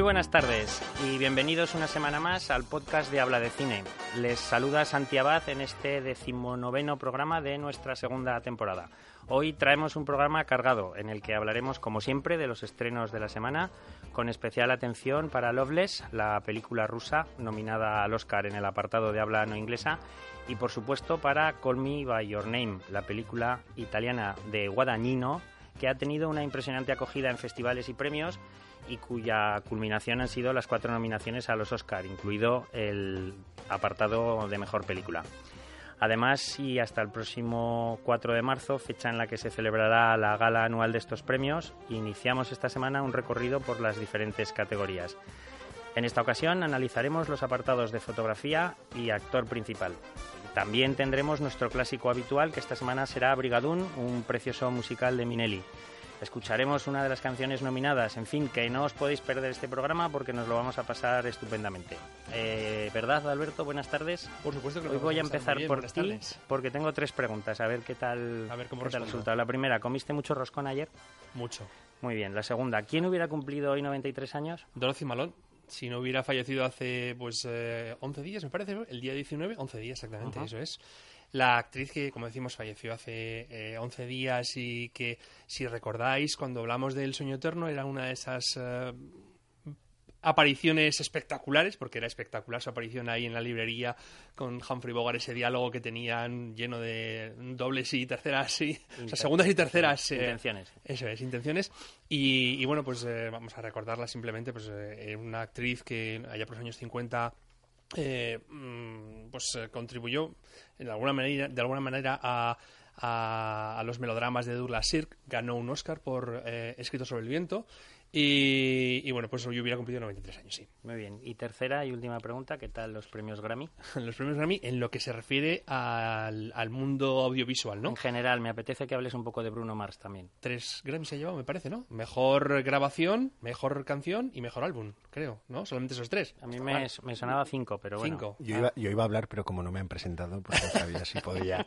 Muy buenas tardes y bienvenidos una semana más al podcast de Habla de Cine. Les saluda Santi Abad en este decimonoveno programa de nuestra segunda temporada. Hoy traemos un programa cargado en el que hablaremos, como siempre, de los estrenos de la semana, con especial atención para Loveless, la película rusa nominada al Oscar en el apartado de habla no inglesa, y por supuesto para Call Me By Your Name, la película italiana de Guadagnino, que ha tenido una impresionante acogida en festivales y premios y cuya culminación han sido las cuatro nominaciones a los Oscar, incluido el apartado de mejor película. Además, y hasta el próximo 4 de marzo, fecha en la que se celebrará la gala anual de estos premios, iniciamos esta semana un recorrido por las diferentes categorías. En esta ocasión analizaremos los apartados de fotografía y actor principal. También tendremos nuestro clásico habitual, que esta semana será Brigadún, un precioso musical de Minelli. Escucharemos una de las canciones nominadas. En fin, que no os podéis perder este programa porque nos lo vamos a pasar estupendamente. Eh, ¿Verdad, Alberto? Buenas tardes. Por supuesto que lo Hoy voy a empezar bien, por ti porque tengo tres preguntas. A ver qué tal, A ver cómo qué tal respondo. resulta. La primera, ¿comiste mucho roscón ayer? Mucho. Muy bien. La segunda, ¿quién hubiera cumplido hoy 93 años? Dorothy Malone, si no hubiera fallecido hace pues eh, 11 días, me parece, ¿no? el día 19, 11 días exactamente, eso es. La actriz que, como decimos, falleció hace eh, 11 días y que, si recordáis, cuando hablamos del sueño eterno, era una de esas eh, apariciones espectaculares, porque era espectacular su aparición ahí en la librería con Humphrey Bogart, ese diálogo que tenían lleno de dobles y terceras, y, o sea, segundas y terceras. eh, Intenciones. Eso es, intenciones. Y, y bueno, pues eh, vamos a recordarla simplemente, pues eh, una actriz que allá por los años 50 eh, mm, pues eh, contribuyó de alguna manera, de alguna manera a, a, a los melodramas de Douglas Sirk, ganó un Oscar por eh, Escrito sobre el viento. Y, y bueno, pues yo hubiera cumplido 93 años, sí. Muy bien. Y tercera y última pregunta, ¿qué tal los premios Grammy? Los premios Grammy en lo que se refiere al, al mundo audiovisual, ¿no? En general, me apetece que hables un poco de Bruno Mars también. tres Grammys se ha llevado, me parece, ¿no? Mejor grabación, mejor canción y mejor álbum, creo, ¿no? Solamente esos tres. A mí me, me sonaba cinco, pero bueno. Cinco. Yo iba, yo iba a hablar, pero como no me han presentado, pues no sabía si podía.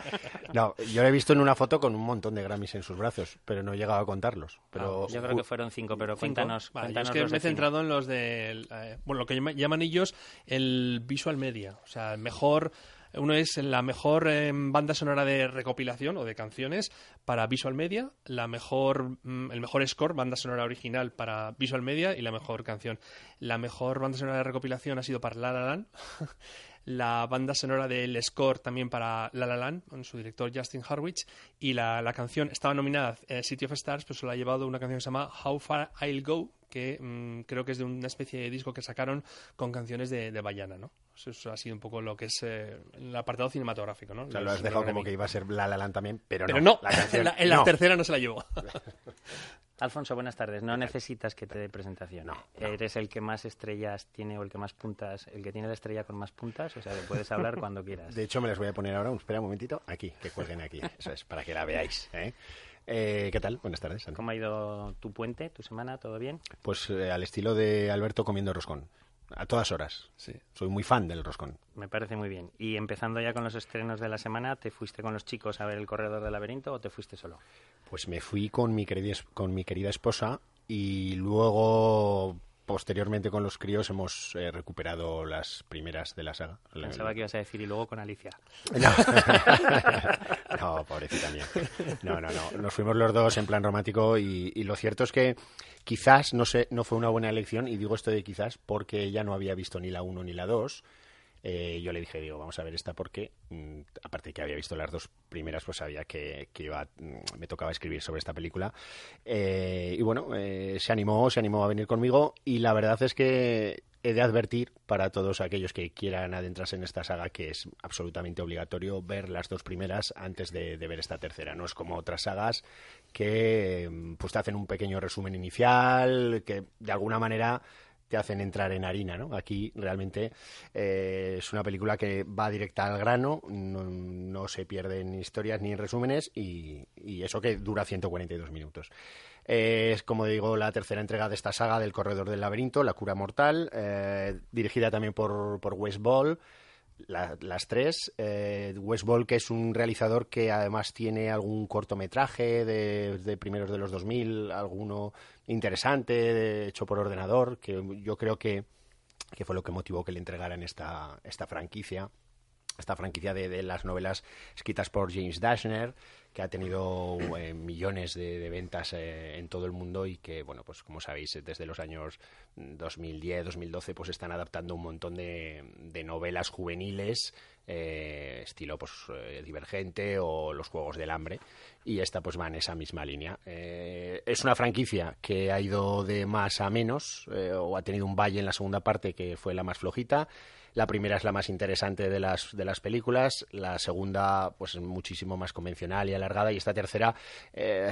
No, yo lo he visto en una foto con un montón de Grammys en sus brazos, pero no he llegado a contarlos. Pero Yo creo que fueron cinco, pero Cinco. Cuéntanos, Vale, yo es que me he centrado en los de, eh, bueno, lo que llama- llaman ellos el visual media, o sea, el mejor, uno es la mejor eh, banda sonora de recopilación o de canciones para visual media, la mejor, mm, el mejor score, banda sonora original para visual media y la mejor canción. La mejor banda sonora de recopilación ha sido para La La Land. La banda sonora del score también para La La Land, con su director Justin Harwich, y la, la canción estaba nominada eh, City of Stars, pero se la ha llevado una canción que se llama How Far I'll Go, que mm, creo que es de una especie de disco que sacaron con canciones de, de Bayana, ¿no? Eso, ha sido un poco lo que es eh, el apartado cinematográfico, ¿no? o sea, lo has dejado como que iba a ser La La Land también, pero, Pero no, La canción, en la, en la no. tercera no se la llevó. Alfonso, buenas tardes. No necesitas que te dé presentación. No, no. Eres el que más estrellas tiene o el que más puntas, el que tiene la estrella con más puntas, o sea, que puedes hablar cuando quieras. De hecho, me las voy a poner ahora. Espera un momentito. Aquí, que cuelguen aquí. Eso es, para que la veáis. ¿eh? Eh, ¿Qué tal? Buenas tardes. Santi. ¿Cómo ha ido tu puente, tu semana? ¿Todo bien? Pues eh, al estilo de Alberto comiendo roscón. A todas horas. Sí. Soy muy fan del roscón. Me parece muy bien. Y empezando ya con los estrenos de la semana, ¿te fuiste con los chicos a ver El Corredor del Laberinto o te fuiste solo? Pues me fui con mi querida, con mi querida esposa y luego posteriormente con los críos hemos eh, recuperado las primeras de la saga. La- Pensaba que ibas a decir y luego con Alicia. No. no, pobrecita mía. No, no, no. Nos fuimos los dos en plan romántico y, y lo cierto es que quizás no sé, no fue una buena elección y digo esto de quizás porque ella no había visto ni la 1 ni la 2. Eh, yo le dije, digo, vamos a ver esta porque, mm, aparte de que había visto las dos primeras, pues sabía que, que mm, me tocaba escribir sobre esta película. Eh, y bueno, eh, se animó, se animó a venir conmigo y la verdad es que he de advertir para todos aquellos que quieran adentrarse en esta saga que es absolutamente obligatorio ver las dos primeras antes de, de ver esta tercera. No es como otras sagas que mm, pues te hacen un pequeño resumen inicial, que de alguna manera te hacen entrar en harina, ¿no? Aquí realmente eh, es una película que va directa al grano, no, no se pierden historias ni en resúmenes y, eso que dura 142 minutos. Es, como digo, la tercera entrega de esta saga del Corredor del Laberinto, La Cura Mortal, eh, dirigida también por, por Wes Ball. Las tres. Eh, Wes que es un realizador que además tiene algún cortometraje de, primeros de los 2000, alguno interesante, hecho por ordenador, que yo creo que, que fue lo que motivó que le entregaran esta, esta franquicia esta franquicia de, las novelas escritas por James Dashner, que ha tenido eh, millones de, ventas eh, en todo el mundo y que, bueno, pues como sabéis, desde los años 2010, 2012, pues están adaptando un montón de, novelas juveniles, eh, estilo pues Divergente o Los Juegos del Hambre, y esta pues va en esa misma línea. es una franquicia que ha ido de más a menos, o ha tenido un valle en la segunda parte que fue la más flojita, la primera es la más interesante de las, de las películas, la segunda pues es muchísimo más convencional y alargada y esta tercera eh,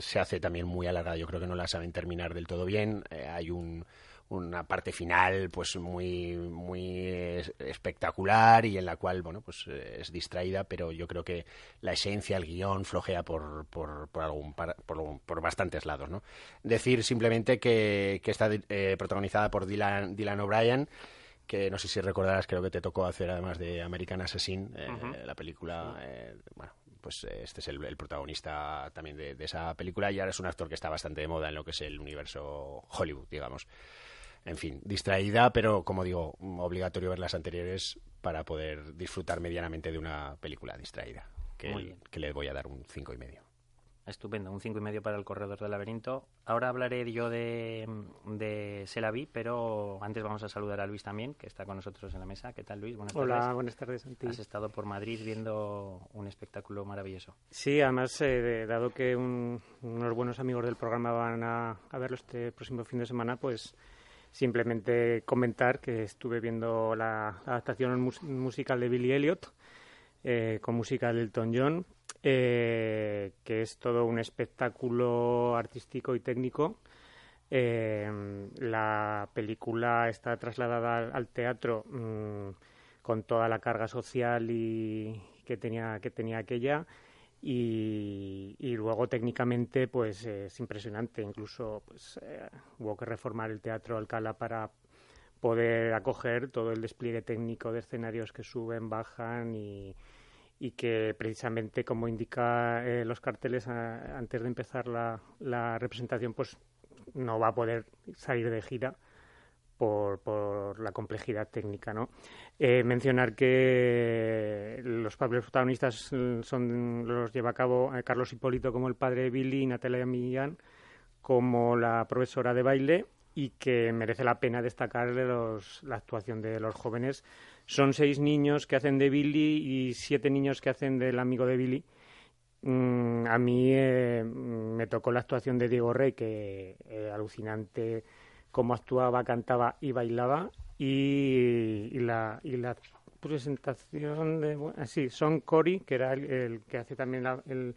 se hace también muy alargada. Yo creo que no la saben terminar del todo bien. Eh, hay una parte final pues muy muy espectacular y en la cual bueno pues eh, es distraída pero yo creo que la esencia el guion flojea por por, por algún por, por, bastantes lados no decir simplemente que, que está protagonizada por Dylan Dylan O'Brien que no sé si recordarás, creo que te tocó hacer además de American Assassin, eh, la película, eh, bueno, pues eh, este es el, protagonista también de, esa película y ahora es un actor que está bastante de moda en lo que es el universo Hollywood, digamos. En fin, distraída, pero como digo, obligatorio ver las anteriores para poder disfrutar medianamente de una película distraída, que, que le voy a dar un cinco y medio. Estupendo, un cinco y medio para el corredor del laberinto. Ahora hablaré yo de, de Selaví, pero antes vamos a saludar a Luis también, que está con nosotros en la mesa. ¿Qué tal, Luis? Buenas Hola, buenas tardes, Santi. Has estado por Madrid viendo un espectáculo maravilloso. Sí, además, eh, dado que unos buenos amigos del programa van a, verlo este próximo fin de semana, pues simplemente comentar que estuve viendo la, adaptación musical de Billy Elliot, eh, con música de Elton John, eh, que es todo un espectáculo artístico y técnico. Eh, la película está trasladada al, teatro mm, con toda la carga social y que tenía que tenía aquella y, luego técnicamente pues es impresionante incluso pues eh, hubo que reformar el teatro Alcalá para poder acoger todo el despliegue técnico de escenarios que suben bajan y, y que precisamente como indica eh, los carteles antes de empezar la, la, representación pues no va a poder salir de gira por, por la complejidad técnica no eh, mencionar que los papeles protagonistas son los lleva a cabo eh, Carlos Hipólito como el padre de Billy y Natalia Millán como la profesora de baile y que merece la pena destacar los, la actuación de los jóvenes son seis niños que hacen de Billy y siete niños que hacen del amigo de Billy. Mm, a mí eh, me tocó la actuación de Diego Rey, que eh, alucinante cómo actuaba, cantaba y bailaba. Y, la, y la presentación de. sí, Son Cory, que era el, que hace también el,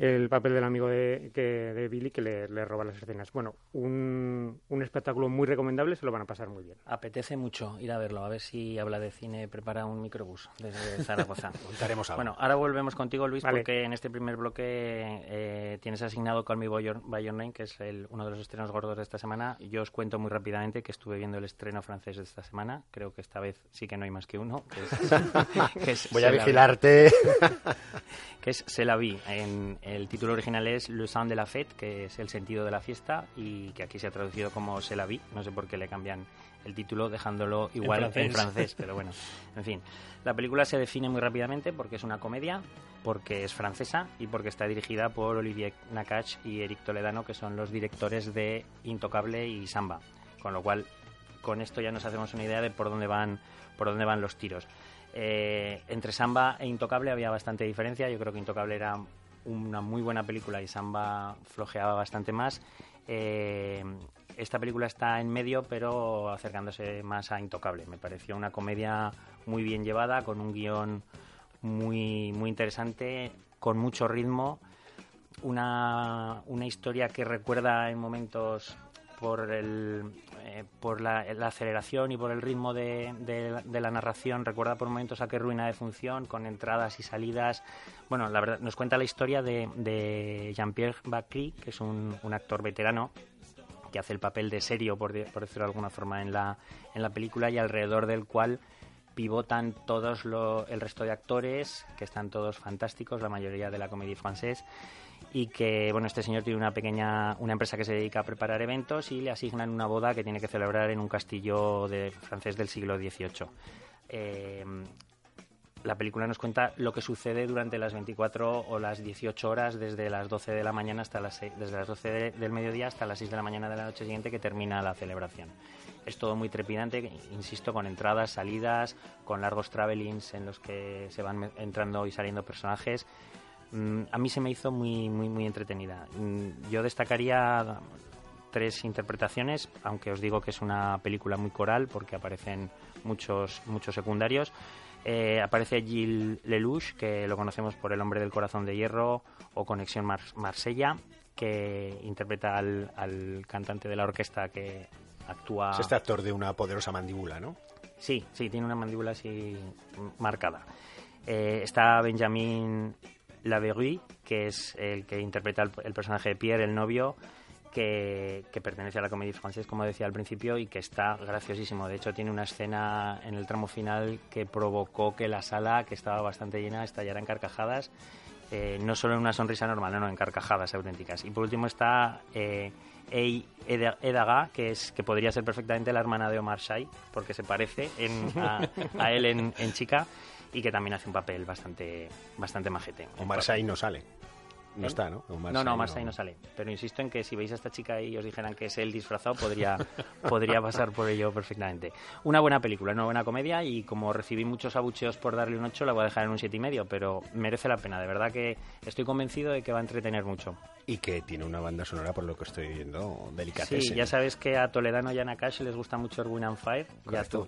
el papel del amigo de, que, de Billy que le, roba las escenas. Bueno, un, un, espectáculo muy recomendable, se lo van a pasar muy bien. Apetece mucho ir a verlo, a ver si habla de cine, prepara un microbús desde Zaragoza. Contaremos algo. Bueno, ahora volvemos contigo, Luis, porque en este primer bloque eh, tienes asignado Call Me By Your, Name, que es el, uno de los estrenos gordos de esta semana. Yo os cuento muy rápidamente que estuve viendo el estreno francés de esta semana. Creo que esta vez sí que no hay más que uno. Voy a vigilarte. que es Se la vi en el título original es Le Sang de la Fête, que es el sentido de la fiesta, y que aquí se ha traducido como Se la vi. No sé por qué le cambian el título dejándolo igual en francés. pero bueno, en fin. La película se define muy rápidamente porque es una comedia, porque es francesa y porque está dirigida por Olivier Nakache y Eric Toledano, que son los directores de Intocable y Samba. Con lo cual, con esto ya nos hacemos una idea de por dónde van, por dónde van los tiros. Eh, entre Samba e Intocable había bastante diferencia. Yo creo que Intocable era una muy buena película y Samba flojeaba bastante más. Eh, esta película está en medio, pero acercándose más a Intocable. Me pareció una comedia muy bien llevada, con un guion muy, muy interesante, con mucho ritmo, una, una historia que recuerda en momentos por, el, eh, por la, aceleración y por el ritmo de, de, la narración. Recuerda por momentos a qué ruina de función, con entradas y salidas. Bueno, la verdad, nos cuenta la historia de, de Jean-Pierre Bacry, que es un, un, actor veterano que hace el papel de serio, por, decirlo de alguna forma, en la, en la película y alrededor del cual pivotan todos el resto de actores, que están todos fantásticos, la mayoría de la comedia francés, y que, bueno, este señor tiene una pequeña, una empresa que se dedica a preparar eventos y le asignan una boda que tiene que celebrar en un castillo de, francés del siglo XVIII. Eh, la película nos cuenta lo que sucede durante las 24 o las 18 horas desde las 12 de la mañana hasta las desde las 12 del mediodía hasta las 6 de la mañana de la noche siguiente que termina la celebración. Es todo muy trepidante, insisto, con entradas, salidas, con largos travelings en los que se van entrando y saliendo personajes. Mm, a mí se me hizo muy muy muy entretenida. Mm, yo destacaría tres interpretaciones, aunque os digo que es una película muy coral porque aparecen muchos muchos secundarios. Eh, aparece Gilles Lelouch, que lo conocemos por El hombre del corazón de hierro o Conexión Marsella, que interpreta al, cantante de la orquesta que actúa... Es este actor de una poderosa mandíbula, ¿no? Sí, sí, tiene una mandíbula así marcada. Eh, está Benjamin Laverue, que es el que interpreta el personaje de Pierre, el novio, que, pertenece a la comedia francesa, como decía al principio, y que está graciosísimo. De hecho, tiene una escena en el tramo final que provocó que la sala, que estaba bastante llena, estallara en carcajadas. Eh, no solo en una sonrisa normal, no, en carcajadas auténticas. Y por último está eh, Ei Edaga, que, es, que podría ser perfectamente la hermana de Omar Shai, porque se parece a, él en, chica y que también hace un papel bastante, bastante majete. Omar Shai no sale. No está, ¿no? no, no, Marseille no... sale. Pero insisto en que si veis a esta chica y os dijeran que es él disfrazado, podría, podría pasar por ello perfectamente. Una buena película, una buena comedia y como recibí muchos abucheos por darle un 8, la voy a dejar en un 7,5, y medio, pero merece la pena. De verdad que estoy convencido de que va a entretener mucho. Y que tiene una banda sonora, por lo que estoy viendo, delicateza. Sí, ya sabes que a Toledano y a Nakash les gusta mucho el and Fire.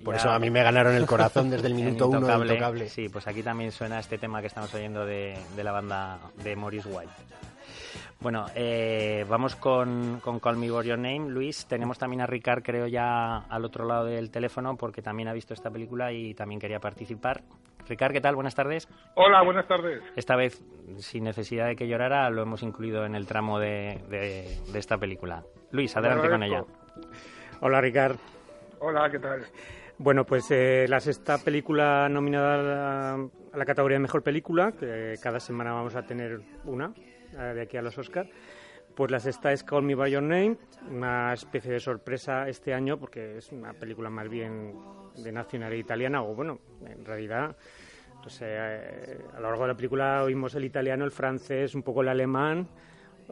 por eso a mí me ganaron el corazón desde el minuto uno de Intocable. Sí, pues aquí también suena este tema que estamos oyendo de, de la banda de Morris White. Bueno, eh, vamos con, con Call Me By Your Name. Luis, tenemos también a Ricard, creo ya al otro lado del teléfono, porque también ha visto esta película y también quería participar. Ricard, ¿qué tal? Buenas tardes. Hola, buenas tardes. Esta vez, sin necesidad de que llorara, lo hemos incluido en el tramo de, de, esta película. Luis, adelante con ella. Hola, Ricard. Hola, ¿qué tal? Bueno, pues eh, la sexta película nominada a la categoría de mejor película, que cada semana vamos a tener una, de aquí a los Oscar. Pues la sexta es Call Me By Your Name, una especie de sorpresa este año porque es una película más bien de nacionalidad italiana o bueno, en realidad pues, eh, a lo largo de la película oímos el italiano, el francés, un poco el alemán.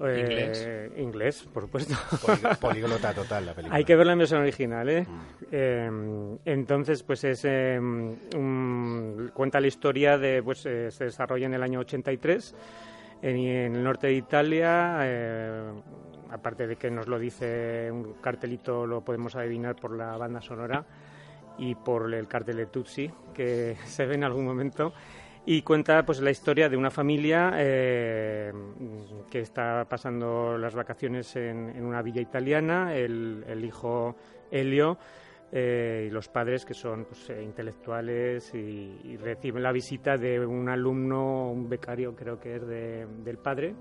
Eh, ¿Inglés? Inglés, por supuesto. Políglota total la película. Hay que verla en versión original, ¿eh? Mm. eh entonces, pues es cuenta la historia de, pues se desarrolla en el año 83 en, el norte de Italia, eh, aparte de que nos lo dice un cartelito, lo podemos adivinar por la banda sonora y por el cartel de Tutsi que se ve en algún momento y cuenta pues la historia de una familia eh, que está pasando las vacaciones en, una villa italiana el, hijo Elio eh, y los padres que son pues, eh, intelectuales y, reciben la visita de un alumno, un becario creo que es de, del padre,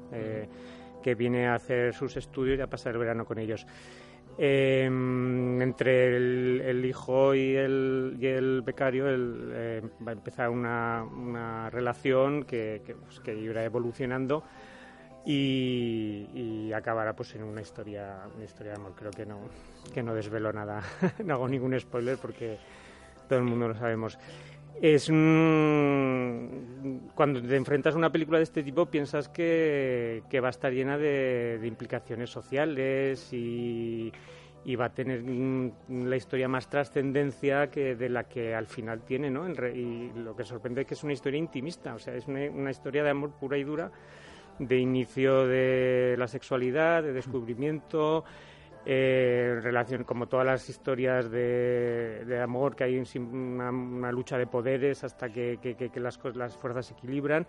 que viene a hacer sus estudios y a pasar el verano con ellos. Em, entre el, hijo y el, y el becario va a empezar una, una relación que, pues, que irá evolucionando y, acabará pues en una historia una historia de amor. Creo que no que no desvelo nada. No hago ningún spoiler porque todo el mundo lo sabemos es cuando te enfrentas a una película de este tipo piensas que, que va a estar llena de, implicaciones sociales y, y, va a tener la historia más trascendencia que de la que al final tiene no y lo que sorprende es que es una historia intimista o sea es una historia de amor pura y dura de inicio de la sexualidad, de descubrimiento, eh, relación como todas las historias de, amor que hay una, lucha de poderes hasta que, las, las fuerzas se equilibran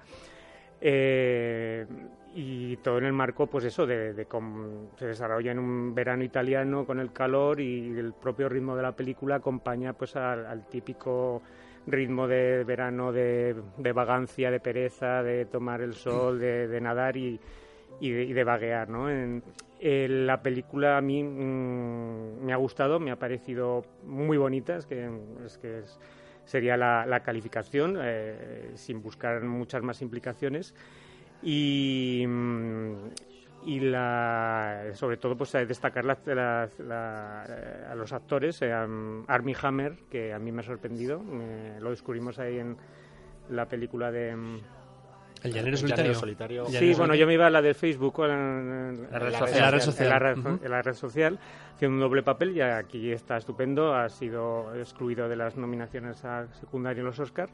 eh, y todo en el marco pues eso de, cómo se desarrolla en un verano italiano con el calor y el propio ritmo de la película acompaña pues al típico ritmo de verano de, vagancia, de pereza, de tomar el sol, de, nadar y, de, vaguear. ¿no? En, la película a mí mm, me ha gustado, me ha parecido muy bonita, es que, es que sería la, calificación, sin buscar muchas más implicaciones. Y, mm, y la, sobre todo pues destacar a los actores eh, Armie Hammer que a mí me ha sorprendido lo descubrimos ahí en la película de mm, el llanero solitario. Sí, bueno, yo me iba a la de Facebook, en, la, red social. En la red social, haciendo un doble papel y aquí está estupendo. Ha sido excluido de las nominaciones a secundario en los Oscars.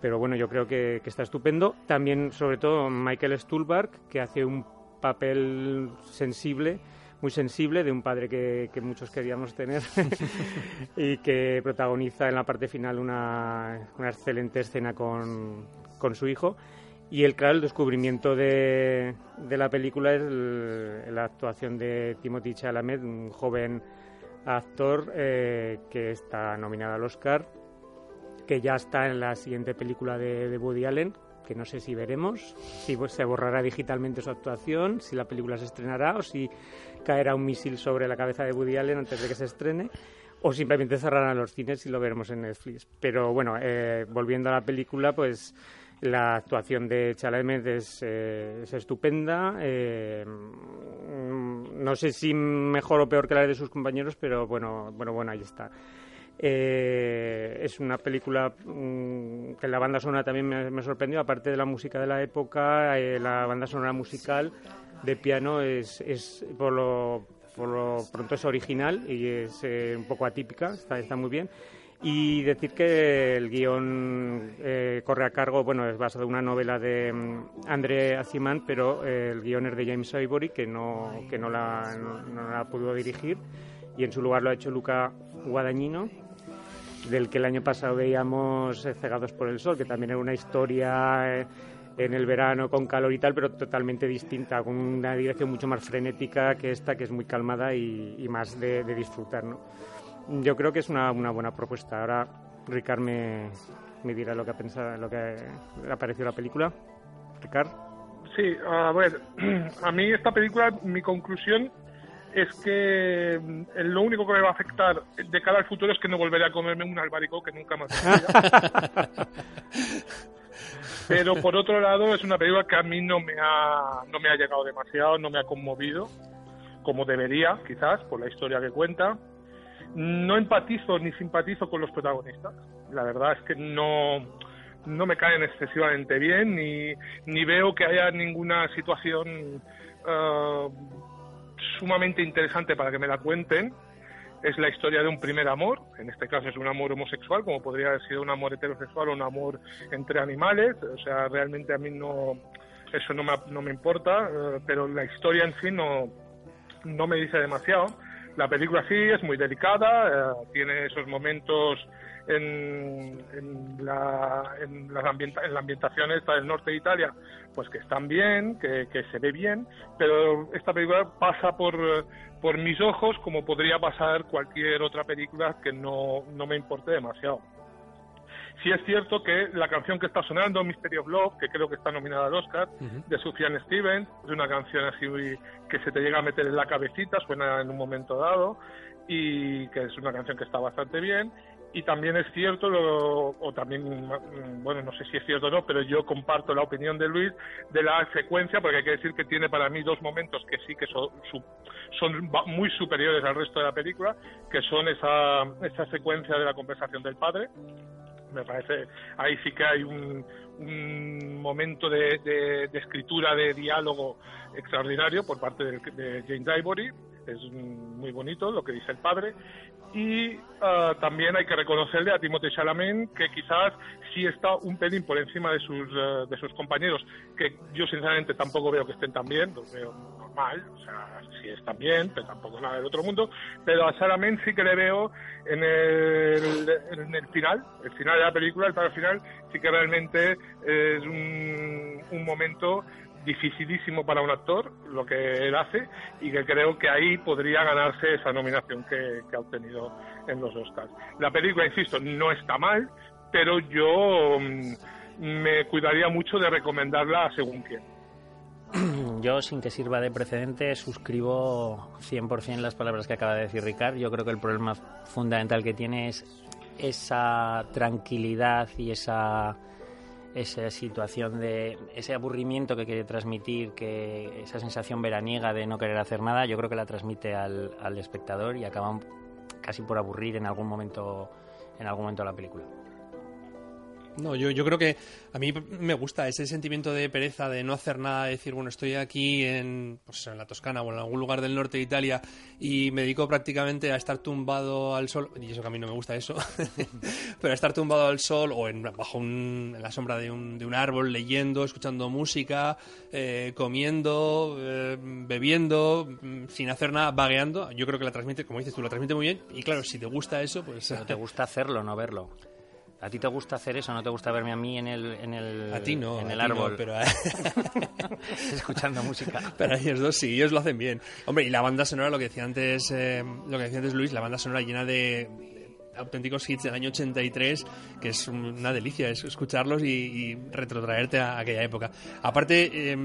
Pero bueno, yo creo que, que está estupendo. También, sobre todo, Michael Stuhlbarg, que hace un papel sensible, muy sensible, de un padre que, muchos queríamos tener y que protagoniza en la parte final una, excelente escena con, su hijo. Y el, claro, el descubrimiento de, la película es la actuación de Timothy Chalamet, un joven actor eh, que está nominado al Oscar, que ya está en la siguiente película de, de Woody Allen, que no sé si veremos, si se borrará digitalmente su actuación, si la película se estrenará o si caerá un misil sobre la cabeza de Woody Allen antes de que se estrene o simplemente cerrarán los cines y lo veremos en Netflix. Pero bueno, eh, volviendo a la película, pues la actuación de Chalamet es, eh, estupenda. Eh, no sé si mejor o peor que la de sus compañeros, pero bueno, bueno, bueno, ahí está. Eh, es una película mm, que la banda sonora también me, sorprendió, aparte de la música de la época, la banda sonora musical de piano es, es por, lo, por lo pronto es original y es un poco atípica, está muy bien. Y decir que el guion corre a cargo, bueno, es basado en una novela de mm, André Aziman, pero el guion es de James Ivory, que no, que no la, no la pudo dirigir, y en su lugar lo ha hecho Luca Guadagnino, del que el año pasado veíamos eh, Cegados por el Sol, que también era una historia eh, en el verano con calor y tal, pero totalmente distinta, con una dirección mucho más frenética que esta, que es muy calmada y, más de, disfrutar. ¿no? Yo creo que es una, buena propuesta. Ahora Ricard me, me dirá lo que ha pensado, lo que ha parecido la película. Ricard. Sí, a ver, a mí esta película, mi conclusión es que mm, lo único que me va a afectar de cara al futuro es que no volveré a comerme un albaricoque nunca más. Pero por otro lado es una película que a mí no me ha no me ha llegado demasiado, no me ha conmovido como debería, quizás por la historia que cuenta. No empatizo ni simpatizo con los protagonistas. La verdad es que no no me caen excesivamente bien ni, ni veo que haya ninguna situación uh, sumamente interesante para que me la cuenten es la historia de un primer amor, en este caso es un amor homosexual, como podría haber sido un amor heterosexual o un amor entre animales, o sea, realmente a mí no, eso no me, no me importa, eh, pero la historia en sí no, no me dice demasiado. La película sí es muy delicada, eh, tiene esos momentos en, en, la, en, las en la ambientación esta del norte de Italia, pues que están bien, que, se ve bien, pero esta película pasa por, mis ojos como podría pasar cualquier otra película que no me importe demasiado. Sí es cierto que la canción que está sonando, Mystery of Love, que creo que está nominada al Oscar, de Sufjan Stevens, es una canción así que se te llega a meter en la cabecita, suena en un momento dado, y que es una canción que está bastante bien. Y también es cierto, o también, bueno, no sé si es cierto o no, pero yo comparto la opinión de Luis de la secuencia, porque hay que decir que tiene para mí dos momentos que sí que son, son muy superiores al resto de la película, que son esa, esa secuencia de la conversación del padre, me parece ahí sí que hay un, un momento de, de, escritura de diálogo extraordinario por parte de, de James Ivory es muy bonito lo que dice el padre. Y ah, también hay que reconocerle a Timothée Chalamet que quizás sí está un pelín por encima de sus ah, de sus compañeros que yo sinceramente tampoco veo que estén tan bien los veo normal o sea sí están bien pero tampoco nada del otro mundo. Pero a Chalamet sí que le veo en el, en el final el final de la película el para final sí que realmente es un, un momento dificilísimo para un actor lo que él hace y que creo que ahí podría ganarse esa nominación que, ha obtenido en los Oscars. La película, insisto, no está mal, pero yo mm, me cuidaría mucho de recomendarla según quién. Yo, sin que sirva de precedente, suscribo 100% las palabras que acaba de decir Ricard. Yo creo que el problema fundamental que tiene es esa tranquilidad y esa esa situación de ese aburrimiento que quiere transmitir, que esa sensación veraniega de no querer hacer nada, yo creo que la transmite al, al espectador y acaba casi por aburrir en algún momento en algún momento de la película. No, yo, yo creo que a mí me gusta ese sentimiento de pereza, de no hacer nada, de decir, bueno, estoy aquí en, pues, en la Toscana o en algún lugar del norte de Italia y me dedico prácticamente a estar tumbado al sol, y eso que a mí no me gusta eso, pero a estar tumbado al sol o en, bajo un, en la sombra de un, de un árbol, leyendo, escuchando música, eh, comiendo, eh, bebiendo, mm, sin hacer nada, vagueando. Yo creo que la transmite, como dices tú, la transmite muy bien y claro, si te gusta eso, pues... Pero te gusta hacerlo, no verlo. ¿A ti te gusta hacer eso? ¿No te gusta verme a mí en el, en el, a ti no, en el a ti árbol? no, pero escuchando música. Pero ellos dos sí, ellos lo hacen bien. Hombre, y la banda sonora, lo que decía antes, eh, lo que decía antes Luis, la banda sonora llena de auténticos hits del año 83, que es una delicia es escucharlos y, y retrotraerte a aquella época. Aparte, eh,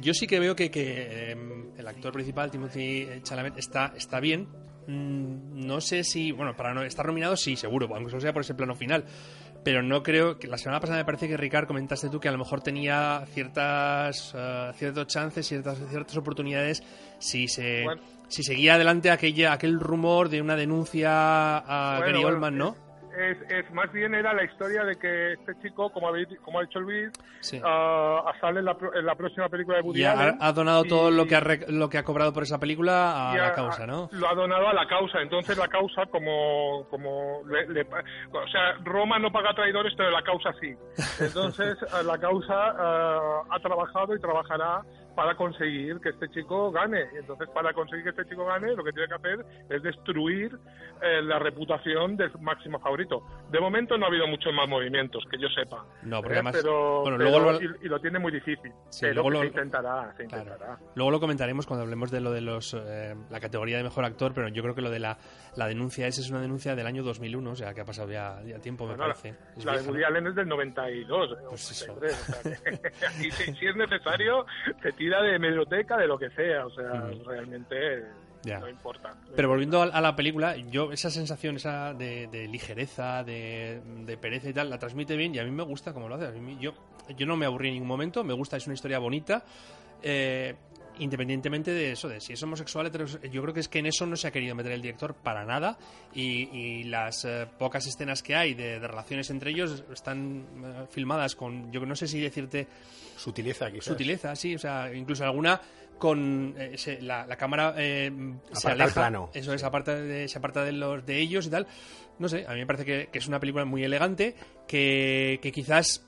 yo sí que veo que, que eh, el actor principal, Timothy Chalamet, está, está bien. Mm, No sé si, bueno, para no estar nominado, sí, seguro, aunque solo sea por ese plano final. Pero no creo que la semana pasada me parece que Ricard comentaste tú que a lo mejor tenía ciertas eh, ciertos chances, ciertas ciertas oportunidades si se Bueno. si seguía adelante aquella aquel rumor de una denuncia a Bueno, Gary bueno, Oldman, ¿no? Es, es más bien era la historia de que este chico, como, habéis, como ha dicho Luis, Sí. ah, sale en la, en la próxima película de Woody Y ha, Allen. ha donado y- todo lo que ha, lo que ha cobrado por esa película a la causa, ¿no? Lo ha donado a la causa. Entonces la causa, como, como le- le- o sea, Roma no paga traidores, pero la causa sí. Entonces eh, la causa eh, ha trabajado y trabajará para conseguir que este chico gane. Entonces, para conseguir que este chico gane, lo que tiene que hacer es destruir eh, la reputación del máximo favorito. De momento no ha habido muchos más movimientos, que yo sepa. No, porque ¿eh? además- pero, bueno, pero- luego lo- y, y lo tiene muy difícil. Sí, pero luego lo- se intentará, se Claro. intentará. Luego lo comentaremos cuando hablemos de lo de los eh, la categoría de mejor actor, pero yo creo que lo de la, la denuncia esa es una denuncia del año 2001, o sea, que ha pasado ya, ya tiempo, me Bueno, parece. Es la de vieja, Woody. Allen es del 92. o Pues eso. 93, o sea que aquí si, si es necesario, se tira de medioteca, de lo que sea. O sea, Ujú. realmente Ya. no importa. Pero volviendo a, a la película, yo esa sensación esa de, de ligereza, de, de pereza y tal, la transmite bien y a mí me gusta como lo hace. A mí- yo, yo no me aburrí en ningún momento, me gusta, es una historia bonita. eh, independientemente de eso, de si es homosexual, yo creo que es que en eso no se ha querido meter el director para nada y, y las eh, pocas escenas que hay de, de relaciones entre ellos están eh, filmadas con, yo no sé si decirte Sutileza, quizás. sutileza, sí, o sea, incluso alguna con eh, se- la, la cámara eh, se aleja, plano. eso es, aparta de, se aparta de los de ellos y tal. No sé, a mí me parece que, que es una película muy elegante, que, que quizás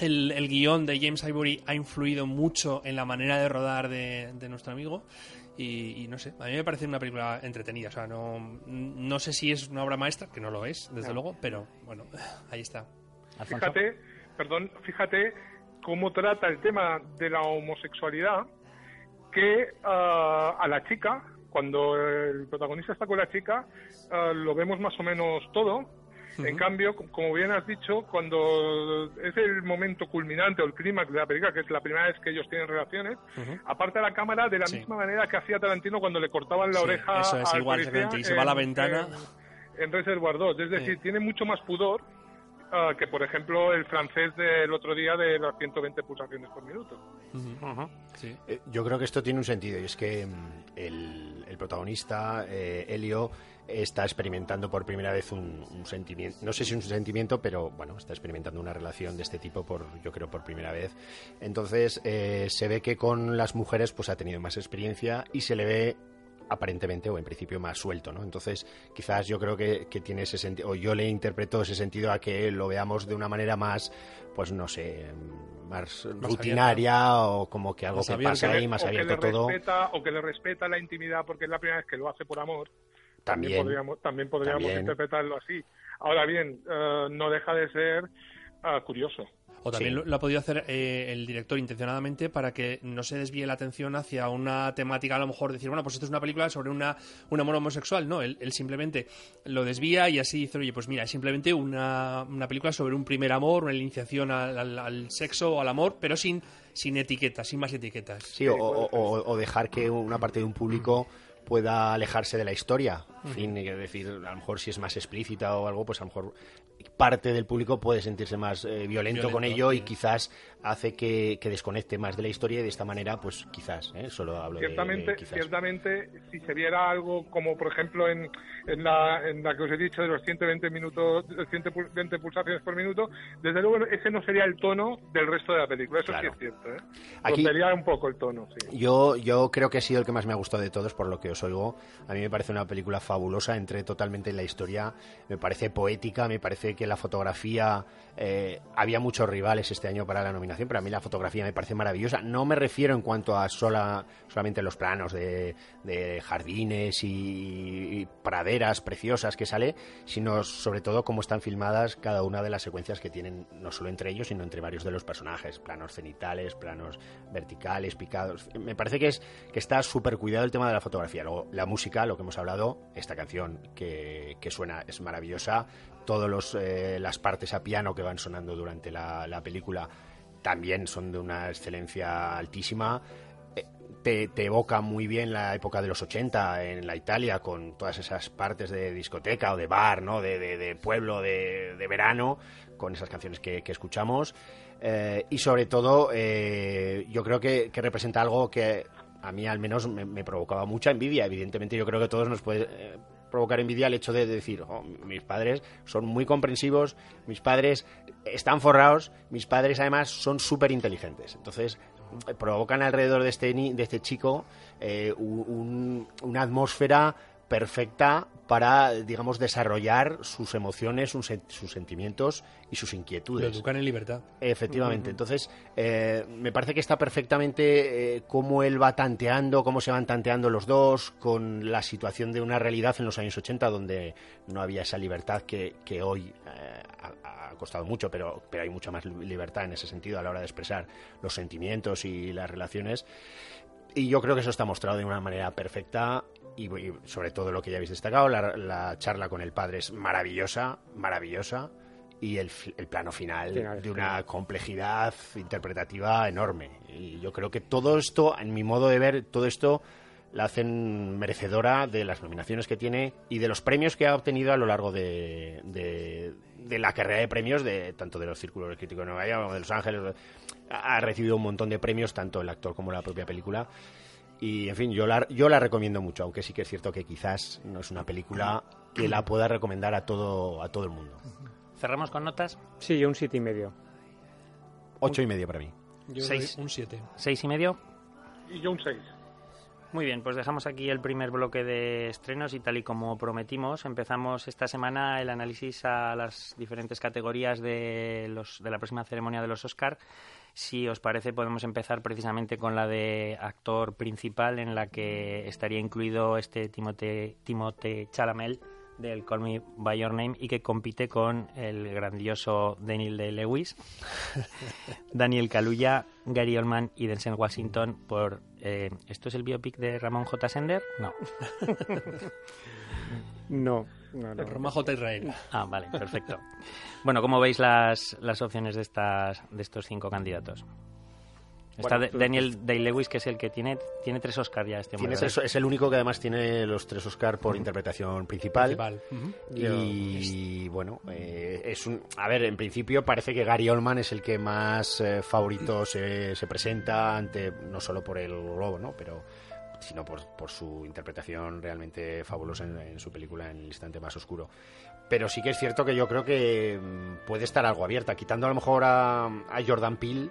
el, el guion de James Ivory ha influido mucho en la manera de rodar de, de nuestro amigo. Y, y no sé, a mí me parece una película entretenida. O sea, no, no sé si es una obra maestra, que no lo es, desde luego, pero bueno, ahí está. Fíjate, perdón, fíjate cómo trata el tema de la homosexualidad que ah, a la chica, cuando el protagonista está con la chica, ah, lo vemos más o menos todo. En cambio, como bien has dicho, cuando es el momento culminante o el clímax de la película, que es la primera vez que ellos tienen relaciones, aparta la cámara de la Sí. misma manera que hacía Tarantino cuando le cortaban la Sí, oreja eso es al igual, policía y se va a la en- ventana. En, en Reservoir 2. Es decir, Sí. tiene mucho más pudor ah, que, por ejemplo, el francés del otro día de las 120 pulsaciones por minuto. Sí. Eh, Yo creo que esto tiene un sentido y es que mm, el, el protagonista, eh, Elio, está experimentando por primera vez un, un sentimiento, no sé si un sentimiento, pero bueno, está experimentando una relación de este tipo por, yo creo, por primera vez. Entonces eh, se ve que con las mujeres pues ha tenido más experiencia y se le ve aparentemente o en principio más suelto, ¿no? Entonces, quizás yo creo que, que tiene ese sentido, o yo le interpreto ese sentido a que lo veamos de una manera más, pues no sé, más, rutinaria o como que algo Más que pasa Que le- ahí, más abierto todo. respeta, o que le respeta la intimidad porque es la primera vez que lo hace por amor. También, También. podríamos, también podríamos También. interpretarlo así. Ahora bien, eh, no deja de ser ah, curioso. O también Sí. lo, lo ha podido hacer eh, el director intencionadamente para que no se desvíe la atención hacia una temática, a lo mejor decir, bueno, pues esto es una película sobre una, un amor homosexual. No, él, él simplemente lo desvía y así dice, oye, pues mira, es simplemente una, una película sobre un primer amor, una iniciación al, al- al sexo o al amor, pero sin, sin etiquetas, sin más etiquetas. Sí, o, o- o- o dejar que una parte de un público pueda alejarse de la historia En fin, es decir, a lo mejor si es más explícita o algo, pues a lo mejor parte del público puede sentirse más eh, violento, con ello y quizás hace que, desconecte más de la historia y de esta manera, pues quizás, ¿eh? solo hablo ciertamente, de, quizás. Ciertamente, si se viera algo como, por ejemplo, en, en, la, en la que os he dicho de los 120 minutos, 120 pulsaciones por minuto, desde luego ese no sería el tono del resto de la película, eso sí es cierto. ¿eh? Aquí, un poco el tono, sí. Yo, yo creo que ha sido el que más me ha gustado de todos, por lo que os oigo. A mí me parece una película fabulosa, entré totalmente en la historia, me parece poética, me parece que la fotografía, eh, había muchos rivales este año para la nominación, pero a mí la fotografía me parece maravillosa. No me refiero en cuanto a sola, solamente los planos de, jardines y, praderas preciosas que sale, sino sobre todo cómo están filmadas cada una de las secuencias que tienen, no solo entre ellos, sino entre varios de los personajes, planos cenitales, planos verticales, picados. Me parece que, es, que está súper cuidado el tema de la fotografía. Luego, la música, lo que hemos hablado, esta canción que, que suena es maravillosa, todas eh, las partes a piano que van sonando durante la, película también son de una excelencia altísima. Eh, te, evoca muy bien la época de los 80 en la Italia con todas esas partes de discoteca o de bar, ¿no? de, pueblo, de, verano, con esas canciones que, escuchamos. Eh, y sobre todo, yo creo que, representa algo que a mí al menos me, me, provocaba mucha envidia. Evidentemente, yo creo que todos nos puede provocar envidia el hecho de decir, oh, mis padres son muy comprensivos, mis padres están forrados, mis padres además son súper inteligentes. Entonces, provocan alrededor de este, de este chico eh, una atmósfera perfecta para, digamos, desarrollar sus emociones, sus, sentimientos y sus inquietudes. Lo educan en libertad. Efectivamente. Entonces, eh, me parece que está perfectamente eh, cómo él va tanteando, cómo se van tanteando los dos, con la situación de una realidad en los años 80 donde no había esa libertad que, hoy eh, ha, costado mucho, pero, pero hay mucha más libertad en ese sentido a la hora de expresar los sentimientos y las relaciones. Y yo creo que eso está mostrado de una manera perfecta y, sobre todo lo que ya habéis destacado, la, charla con el padre es maravillosa, maravillosa, y el, plano final, de una complejidad interpretativa enorme. Y yo creo que todo esto, en mi modo de ver, todo esto la hacen merecedora de las nominaciones que tiene y de los premios que ha obtenido a lo largo de, de, la carrera de premios, de tanto de los círculos de crítico de Nueva York como de Los Ángeles. Ha recibido un montón de premios, tanto el actor como la propia película. Y, en fin, yo la, yo la recomiendo mucho, aunque sí que es cierto que quizás no es una película que la pueda recomendar a todo, a todo el mundo. ¿Cerramos con notas? Sí, yo un siete y medio. Ocho y medio para mí. Yo ¿Seis? un siete. ¿Seis y medio? Y yo un seis. Muy bien, pues dejamos aquí el primer bloque de estrenos y tal y como prometimos, empezamos esta semana el análisis a las diferentes categorías de, los, de la próxima ceremonia de los Oscar si os parece, podemos empezar precisamente con la de actor principal, en la que estaría incluido este Timote, Timote Chalamet del Call Me By Your Name y que compite con el grandioso Daniel de Lewis, Daniel Kaluuya, Gary Oldman y Denzel Washington por... Eh, ¿Esto es el biopic de Ramón J. Sender? No. no. No, Roma J. Israel. Ah, vale, perfecto. bueno, ¿cómo veis las, las opciones de, estas, de estos cinco candidatos? Está Daniel Day-Lewis, que es el que tiene, tiene tres Oscars ya este tiene Es el único que además tiene los tres Oscars por interpretación principal. Y bueno, eh, es un... A ver, en principio parece que Gary Oldman es el que más eh, favorito se, se, presenta ante, no solo por el globo, ¿no? Pero sino por, por su interpretación realmente fabulosa en, su película En el instante más oscuro. Pero sí que es cierto que yo creo que mm, puede estar algo abierta, quitando a lo mejor a, a Jordan Peele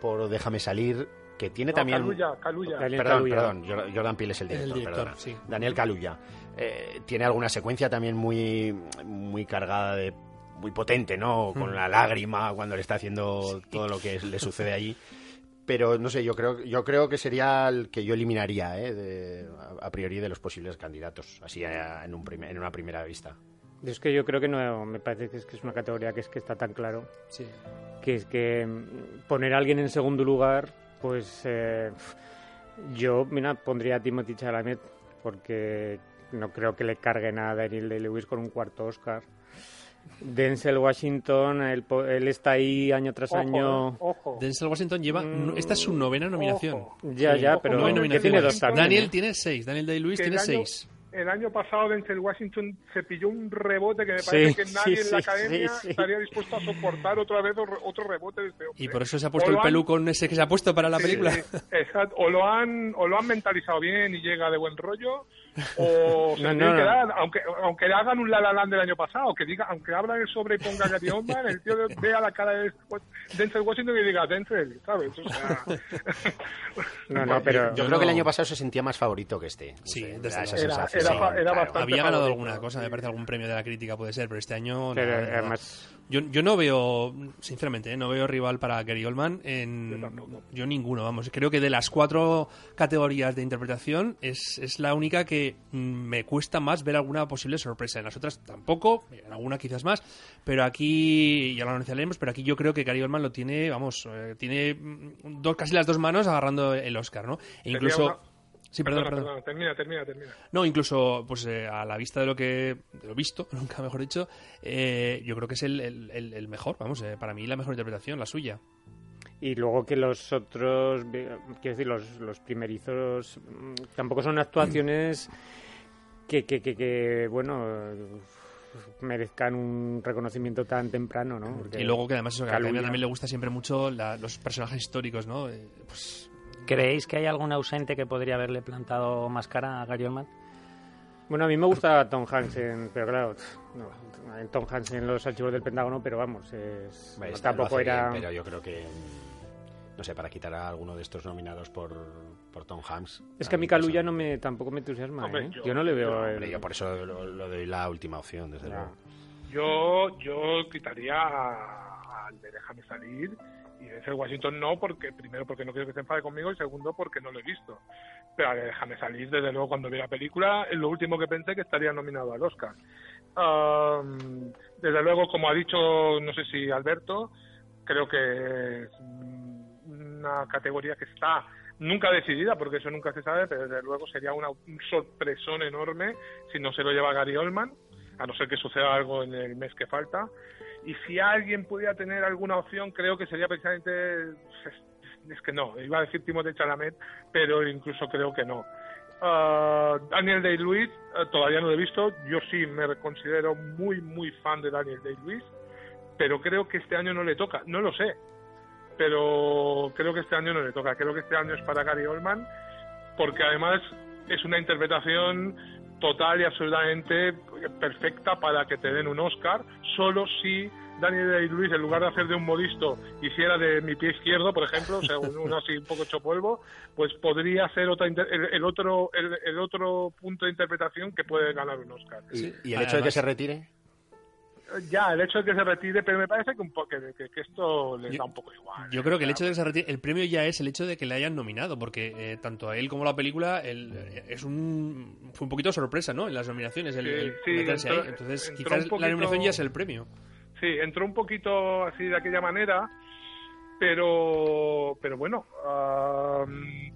por Déjame salir, que tiene también... Caluya, Caluya. Perdón, perdón, Jordan Peele es el director, Daniel Caluya. Eh, tiene alguna secuencia también muy, muy cargada de muy potente, ¿no? Con mm. la lágrima cuando le está haciendo todo lo que le sucede allí pero no sé, yo creo, yo creo que sería el que yo eliminaría ¿eh? a, priori de los posibles candidatos, así en, un en una primera vista. Es que yo creo que no, me parece que es, que es una categoría que es que está tan claro, sí. que es que mm, poner a alguien en segundo lugar, pues eh, yo, mira, pondría a Timothy Chalamet, porque no creo que le cargue nada a Daniel de Lewis con un cuarto Oscar. Denzel Washington, él, está ahí año tras año. Eh, Denzel Washington lleva. Mm. esta es su novena nominación. Ya, ya, pero tiene dos Daniel tiene seis. Daniel Day-Lewis tiene seis. el año pasado Denzel Washington se pilló un rebote que me parece que nadie en la academia estaría dispuesto a soportar otra vez otro rebote de este hombre. Y por eso se ha puesto el pelucón ese que se ha puesto para la película. exacto. O lo han o lo han mentalizado bien y llega de buen rollo o no, no, aunque aunque le hagan un La La Land del año pasado, que diga, aunque hablan sobre y ponga Gary Oldman, el tío vea la cara de Denzel Washington y diga Denzel, ¿sabes? O sea... no, no, pero yo creo que el año pasado se sentía más favorito que este. Sí, desde esa sensación. Había ganado alguna cosa, me parece algún premio de la crítica puede ser, pero este año además yo, yo no veo, sinceramente, ¿eh? no veo rival para Gary Oldman en yo, ninguno, vamos. Creo que de las cuatro categorías de interpretación es, es la única que mm, me cuesta más ver alguna posible sorpresa. En las otras tampoco, en alguna quizás más, pero aquí ya lo anunciaremos, pero aquí yo creo que Gary Oldman lo tiene, vamos, eh, tiene mm, dos, casi las dos manos agarrando el Oscar, ¿no? E incluso Sí, perdón, perdón. Termina, termina, termina. No, incluso, pues eh, a la vista de lo que. de lo visto, nunca mejor dicho, eh, yo creo que es el, el, mejor, vamos, eh, para mí la mejor interpretación, la suya. Y luego que los otros, quiero decir, los, los primerizos mm, tampoco son actuaciones que, que, que, bueno, merezcan un reconocimiento tan temprano, ¿no? y luego que además eso, que a también le gusta siempre mucho los personajes históricos, ¿no? pues ¿Creéis que hay algún ausente que podría haberle plantado más cara a Gary Oldman? Bueno, a mí me gusta Tom Hanks, pero claro, en Tom Hanks en los archivos del Pentágono, pero vamos, es, tampoco era... pero yo creo que, no sé, para quitar a alguno de estos nominados por, por Tom Hanks... Es que a mí Caluya no me, tampoco me entusiasma, ¿eh? yo, no le veo... Yo, por eso lo, doy la última opción, desde luego. Yo, yo quitaría al de Déjame salir y Denzel Washington no, porque primero porque no quiero que se enfade conmigo y segundo porque no lo he visto. Pero déjame salir, desde luego, cuando vi la película, lo último que pensé que estaría nominado al Oscar. desde luego, como ha dicho, no sé si Alberto, creo que es una categoría que está nunca decidida, porque eso nunca se sabe, pero desde luego sería una, un sorpresón enorme si no se lo lleva Gary Oldman, a no ser que suceda algo en el mes que falta y si alguien pudiera tener alguna opción, creo que sería precisamente. Es, que no, iba a decir Timothée Chalamet, pero incluso creo que no. Ah, Daniel Day-Lewis, eh, todavía no lo he visto. Yo sí me considero muy, muy fan de Daniel Day-Lewis, pero creo que este año no le toca. No lo sé, pero creo que este año no le toca. Creo que este año es para Gary Oldman, porque además es una interpretación total y absolutamente perfecta para que te den un Oscar, solo si Daniel Day-Lewis, en lugar de hacer de un modisto, hiciera de mi pie izquierdo, por ejemplo, o sea, uno así un poco hecho polvo, pues podría ser otra el, otro el, otro punto de interpretación que puede ganar un Oscar. ¿Y, el hecho de que se retire? Ya, el hecho de que se retire, pero me parece que, un que, esto le da un poco igual. Yo creo que el hecho de que se retire, el premio ya es el hecho de que le hayan nominado, porque eh, tanto a él como a la película eh, es un fue un poquito sorpresa, ¿no? En las nominaciones, el, meterse ahí. Entonces, quizás la nominación ya es el premio. Sí, entró un poquito así de aquella manera, pero pero bueno,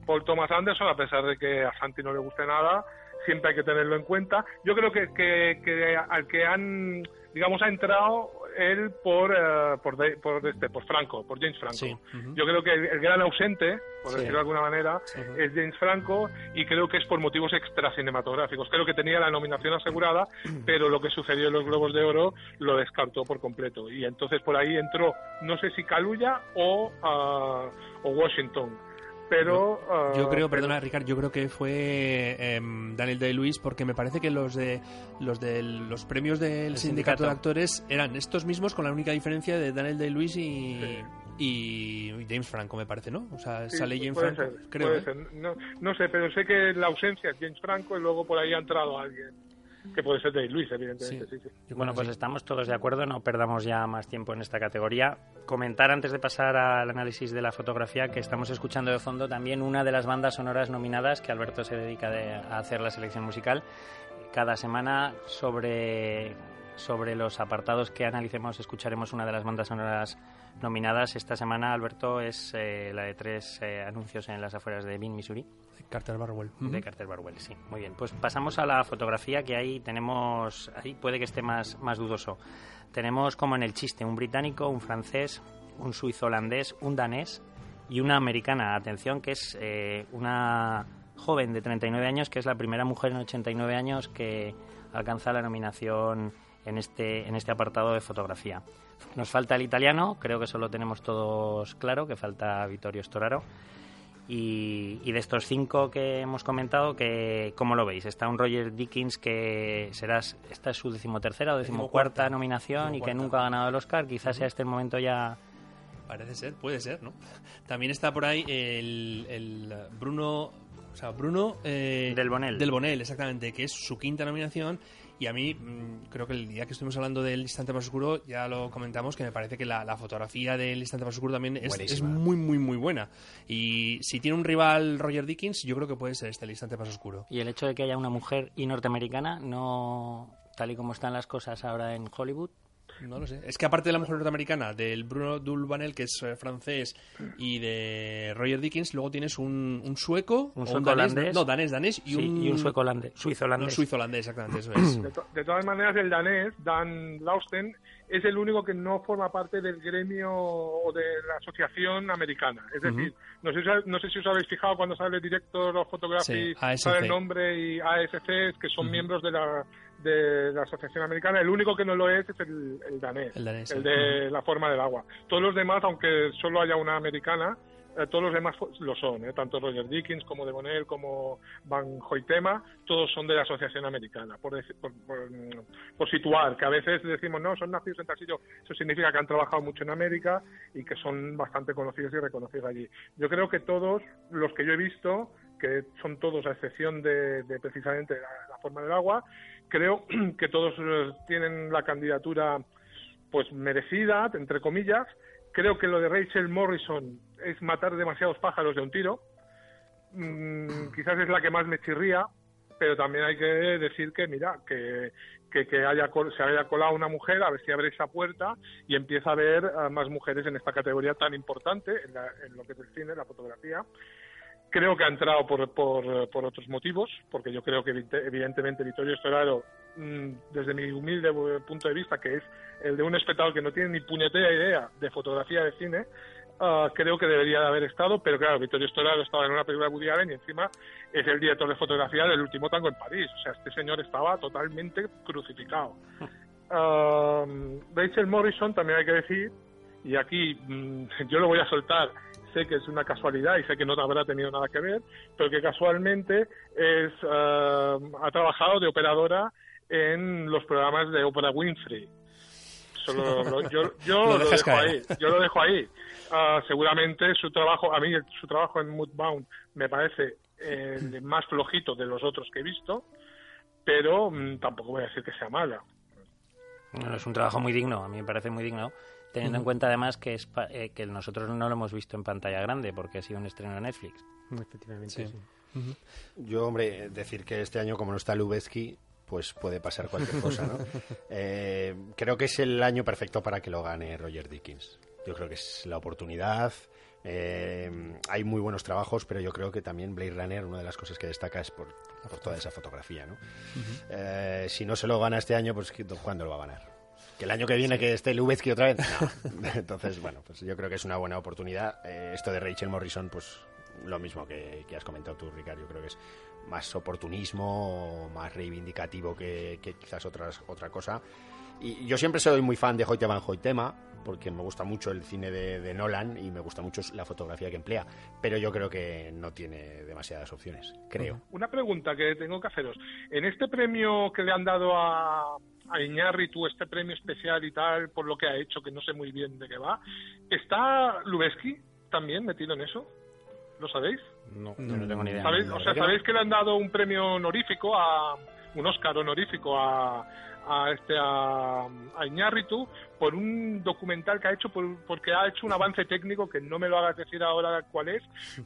Paul Thomas Anderson, a pesar de que a Santi no le guste nada, siempre hay que tenerlo en cuenta. Yo creo que, que, que al que han digamos, ha entrado él por, eh, por, este, por Franco, por James Franco. Yo creo que el, gran ausente, por decirlo de alguna manera, es James Franco y creo que es por motivos extra cinematográficos. Creo que tenía la nominación asegurada, pero lo que sucedió en los Globos de Oro lo descartó por completo. Y entonces por ahí entró, no sé si Caluya o, ah, o Washington pero yo ah, creo perdona Ricardo yo creo que fue em, Daniel Day Lewis porque me parece que los de los de los premios del sindicato, de actores eran estos mismos con la única diferencia de Daniel Day Lewis y, y James Franco me parece no o sea sale James Franco creo ¿eh? No, no sé pero sé que la ausencia es James Franco y luego por ahí ha entrado alguien que puede ser de Luis, evidentemente. Bueno, pues estamos todos de acuerdo, no perdamos ya más tiempo en esta categoría. Comentar antes de pasar al análisis de la fotografía que estamos escuchando de fondo también una de las bandas sonoras nominadas que Alberto se dedica a hacer la selección musical. Cada semana sobre, sobre los apartados que analicemos escucharemos una de las bandas sonoras nominadas. Esta semana, Alberto, es eh, la de tres eh, anuncios en las afueras de Bin, Missouri. Carter Barwell. De Carter Barwell, sí. Muy bien. Pues pasamos a la fotografía que ahí tenemos, ahí puede que esté más, más dudoso. Tenemos como en el chiste un británico, un francés, un suizo holandés, un danés y una americana. Atención que es eh, una joven de 39 años, que es la primera mujer en 89 años que alcanza la nominación en este, en este apartado de fotografía. Nos falta el italiano, creo que eso lo tenemos todos claro, que falta Vittorio Storaro. Y, y de estos cinco que hemos comentado, que, ¿cómo lo veis? Está un Roger Dickens que será, esta es su decimotercera o decimocuarta nominación y que nunca ha ganado el Oscar. Quizás sea este el momento ya Parece ser, puede ser, ¿no? También está por ahí el, el Bruno, o sea, Bruno eh, Del Bonel. Del Bonel, exactamente, que es su quinta nominación. Y a mí, mm, creo que el día que estuvimos hablando del instante más oscuro, ya lo comentamos, que me parece que la, la fotografía del instante más oscuro también es, muy, muy, muy buena. Y si tiene un rival Roger Dickens, yo creo que puede ser este, el instante más oscuro. Y el hecho de que haya una mujer y norteamericana, no tal y como están las cosas ahora en Hollywood, No lo sé. Es que aparte de la mujer norteamericana, del Bruno Dulbanel, que es eh, francés, y de Roger Dickens, luego tienes un, un sueco, Un sueco danés, holandés. No, danés, danés, y, sí, un, y un sueco holandés, suizo no, holandés. suizo holandés, exactamente, eso es. De, to- de todas maneras, el danés, Dan Lausten, es el único que no forma parte del gremio o de la asociación americana. Es decir, no, sé, si- no sé si os habéis fijado cuando sale Director of Photography, Sí, sale el nombre y ASC, que son miembros de la, de la asociación americana. El único que no lo es es el, el danés, El danés, sí. de la forma del agua. Todos los demás, aunque solo haya una americana, eh, todos los demás lo son, ¿eh? tanto Roger Dickens como De Bonel como Van Hoytema, todos son de la Asociación Americana, por, por, mm, por situar, que a veces decimos, no, son nacidos en tal sitio, eso significa que han trabajado mucho en América y que son bastante conocidos y reconocidos allí. Yo creo que todos los que yo he visto, que son todos a excepción de, precisamente la, forma del agua, creo que todos eh, tienen la candidatura pues merecida, entre comillas. Creo que lo de Rachel Morrison es matar demasiados pájaros de un tiro. Mm, quizás es la que más me chirría, pero también hay que decir que, mira, que, que, que haya, se haya colado una mujer, a ver si abre esa puerta y empieza a eh, más mujeres en esta categoría tan importante, en, la- en lo que es el cine, la fotografía. Creo que ha entrado por, por, por otros motivos, porque yo creo que evidentemente Vittorio Storaro, mm, desde mi humilde punto de vista, que es el de un espectador que no tiene ni puñetera idea de fotografía de cine, ah, creo que debería de haber estado, pero claro, Vittorio Storaro estaba en una película de Woody Allen y encima es el director de fotografía del último tango en París. O sea, este señor estaba totalmente crucificado. Ah, Rachel Morrison, también hay que decir, y aquí mm, yo lo voy a soltar, sé que es una casualidad y sé que no habrá tenido nada que ver, pero que casualmente es ah, ha trabajado de operadora en los programas de Oprah Winfrey. Solo lo- yo yo Lo dejo caer. ahí, yo lo dejo ahí. Ah, seguramente su trabajo, a mí el- su trabajo en Moodbound me parece eh, el más flojito de los otros que he visto, pero mm, tampoco voy a decir que sea mala. Bueno, es un trabajo muy digno, a mí me parece muy digno, teniendo en cuenta además que, es pa- eh, que nosotros no lo hemos visto en pantalla grande porque ha sido un estreno de Netflix. Efectivamente, Sí. sí. Yo, hombre, decir que este año, como no está Lubezki, pues puede pasar cualquier cosa, ¿no? Eh, creo que es el año perfecto para que lo gane Roger Dickens. Yo creo que es la oportunidad. eh, hay muy buenos trabajos, pero yo creo que también Blade Runner, una de las cosas que destaca es por, por toda esa fotografía, ¿no? Eh, si no se lo gana este año, pues ¿cuándo lo va a ganar? ¿Que el año que viene que esté Lubezki otra vez? Entonces, bueno, pues yo creo que es una buena oportunidad. Eh, esto de Rachel Morrison, pues lo mismo que, has comentado tú, Ricardo. Yo creo que es más oportunismo, más reivindicativo que, quizás otras, otra cosa. Y yo siempre soy muy fan de Hoyte Van Hoytema, porque me gusta mucho el cine de Nolan y me gusta mucho la fotografía que emplea. Pero yo creo que no tiene demasiadas opciones, creo. Una pregunta que tengo que haceros. En este premio que le han dado a, a Iñárritu, este premio especial y tal, por lo que ha hecho, que no sé muy bien de qué va, ¿está Lubeski también metido en eso? ¿Lo sabéis? No, no tengo ni idea. O sea. ¿sabéis que le han dado un premio honorífico a un Oscar honorífico a, a este a, a Iñárritu por un documental que ha hecho por- porque ha hecho un avance técnico que no me lo hagas decir ahora cuál es,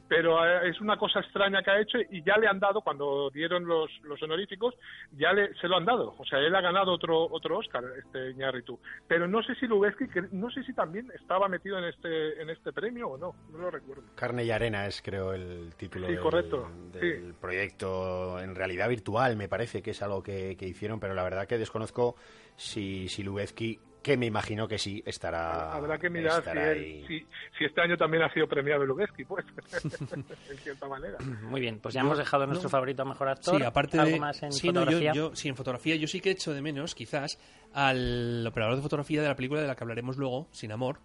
pero eh, es una cosa extraña que ha hecho y ya le han dado cuando dieron los, los honoríficos ya le, se lo han dado, o sea él ha ganado otro otro Oscar este Iñárritu, pero no sé si Lubeski no sé si también estaba metido en este en este premio o no, no lo recuerdo. Carne y arena es, creo, el título Sí, del, correcto, del sí. proyecto en realidad virtual, me parece que es algo que, que hicieron, pero la verdad que desconozco si, si Lubezki que me imagino que sí estará. Habrá que mirar si, él- si, si este año también ha sido premiado Lubeski, pues, en cierta manera. Muy bien, pues ya hemos dejado nuestro favorito a mejor actor. Sí, aparte ¿Algo de. más en sí, no, yo- fotografía? yo, sí, en fotografía yo sí que echo de menos, quizás, al operador de fotografía de la película de la que hablaremos luego, Sin Amor.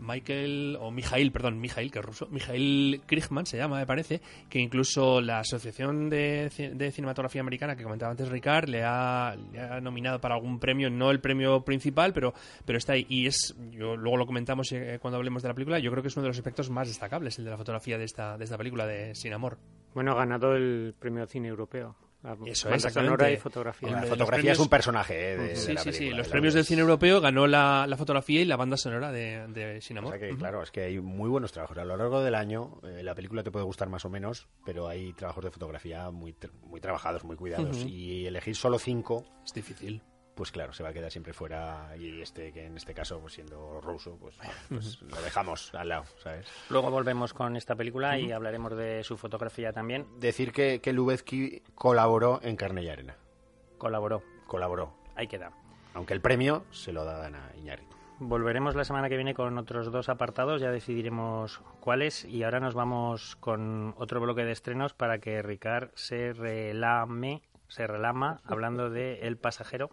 Michael, o Mijail, perdón, Mijail, que es ruso, Mijail Krigman se llama, me parece, que incluso la Asociación de, de Cinematografía Americana que comentaba antes Ricard le ha, nominado para algún premio, no el premio principal, pero, pero está ahí. Y es, yo luego lo comentamos eh, cuando hablemos de la película, yo creo que es uno de los aspectos más destacables, el de la fotografía de esta, de esta película de Sin Amor. Bueno, ha ganado el premio cine europeo. La Eso, banda exactamente. sonora y fotografía. La fotografía premios- es un personaje eh, de, de Sí, la sí, sí. película, Los de premios del cine europeo ganó la, la fotografía y la banda sonora de, de Sin O Amor. sea que, Ujú. claro, es que hay muy buenos trabajos. A lo largo del año, eh, la película te puede gustar más o menos, pero hay trabajos de fotografía muy, tr- muy trabajados, muy cuidados. Ujú. Y elegir solo cinco, Es difícil. Pues claro, se va a quedar siempre fuera. Y este, que en este caso, pues siendo ruso, pues, pues lo dejamos al lado, ¿sabes? Luego volvemos con esta película y hablaremos de su fotografía también. Decir que, que Lubezki colaboró en Carne y Arena. Colaboró. Colaboró. Ahí queda. Aunque el premio se lo dan a Iñárritu. Volveremos la semana que viene con otros dos apartados, ya decidiremos cuáles y ahora nos vamos con otro bloque de estrenos para que Ricard se relame, se relama hablando de El pasajero.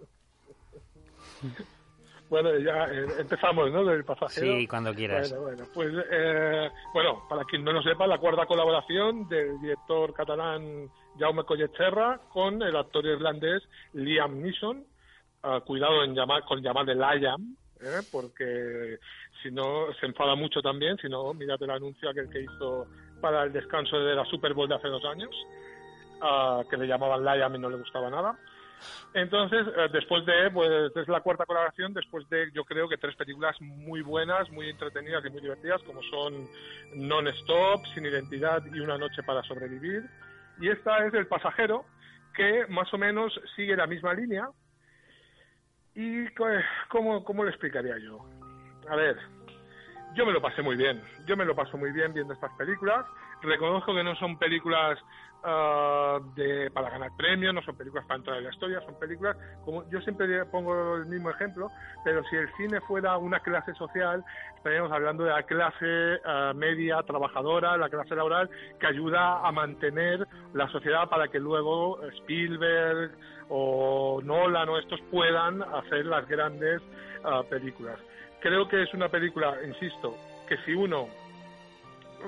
Bueno, ya eh, empezamos, ¿no? Del pasajero. Sí, cuando quieras. Bueno, bueno, pues, eh, bueno, para quien no lo sepa, la cuarta colaboración del director catalán Jaume Colletserra con el actor irlandés Liam Neeson. Ah, cuidado en llamar, con llamarle Liam, ¿eh? porque si no se enfada mucho también, si no, mírate el anuncio aquel que hizo para el descanso de la Super Bowl de hace dos años, ah, que le llamaban Liam y no le gustaba nada. Entonces, eh, después de, pues es la cuarta colaboración, después de, yo creo que tres películas muy buenas, muy entretenidas y muy divertidas, como son Non-Stop, Sin Identidad y Una Noche para Sobrevivir. Y esta es El Pasajero, que más o menos sigue la misma línea. ¿Y cómo, cómo lo explicaría yo? A ver, yo me lo pasé muy bien. Yo me lo paso muy bien viendo estas películas. Reconozco que no son películas ah, de, para ganar premios, no son películas para entrar en la historia, son películas, como yo siempre pongo el mismo ejemplo, pero si el cine fuera una clase social, estaríamos hablando de la clase ah, media, trabajadora, la clase laboral, que ayuda a mantener la sociedad para que luego Spielberg o Nolan o estos puedan hacer las grandes ah, películas. Creo que es una película, insisto, que si uno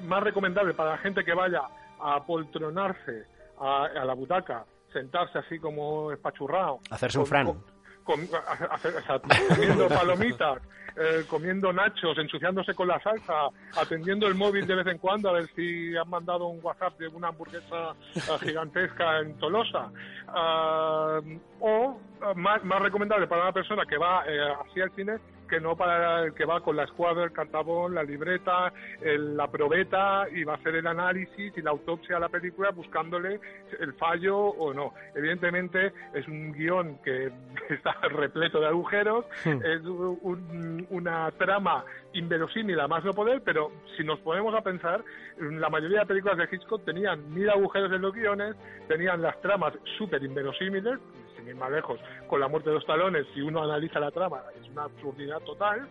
más recomendable para la gente que vaya a apoltronarse a, a la butaca, sentarse así como espachurrado. Hacerse un con- fran. con- con- a- comiendo palomitas, eh, comiendo nachos, ensuciándose con la salsa, atendiendo el móvil de vez en cuando a ver si han mandado un WhatsApp de una hamburguesa eh, gigantesca en Tolosa. Ah, o más, más recomendable para una persona que va eh, así al cine que no para el que va con la escuadra, el cartabón, la libreta, el- la probeta y va a hacer el análisis y la autopsia a la película buscándole el fallo o no. Evidentemente es un guion que está repleto de agujeros, es un- una trama inverosímil a más no poder, pero si nos ponemos a pensar, la mayoría de películas de Hitchcock tenían mil agujeros en los guiones, tenían las tramas súper inverosímiles, sin ir más lejos, con la muerte de los talones, si uno analiza la trama, es una absurdidad total.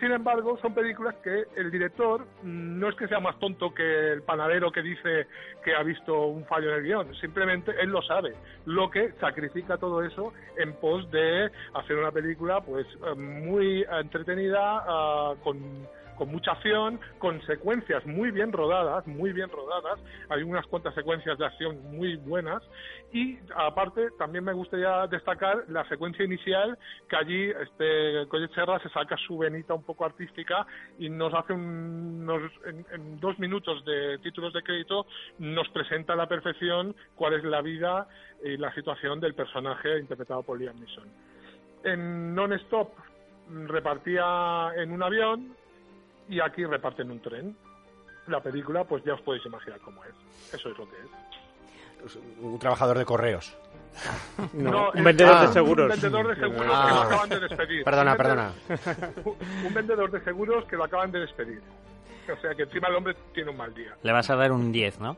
Sin embargo, son películas que el director mm, no es que sea más tonto que el panadero que dice que ha visto un fallo en el guion, simplemente él lo sabe, lo que sacrifica todo eso en pos de hacer una película pues eh, muy entretenida, ah, con con mucha acción, con secuencias muy bien rodadas, muy bien rodadas. Hay unas cuantas secuencias de acción muy buenas. Y aparte, también me gustaría destacar la secuencia inicial, que allí este Collet Serra se saca su venita un poco artística y nos hace un, nos- en, en dos minutos de títulos de crédito, nos presenta a la perfección cuál es la vida y la situación del personaje interpretado por Liam Neeson. En Non-Stop repartía en un avión, y aquí reparten un tren. La película, pues ya os podéis imaginar cómo es. Eso es lo que es. Un trabajador de correos. No, es un vendedor de un seguros. vendedor de seguros Ah. que lo acaban de despedir. Perdona, Un perdona. Un vendedor de seguros que lo acaban de despedir. O sea que encima el hombre tiene un mal día. Le vas a dar un 10, ¿no?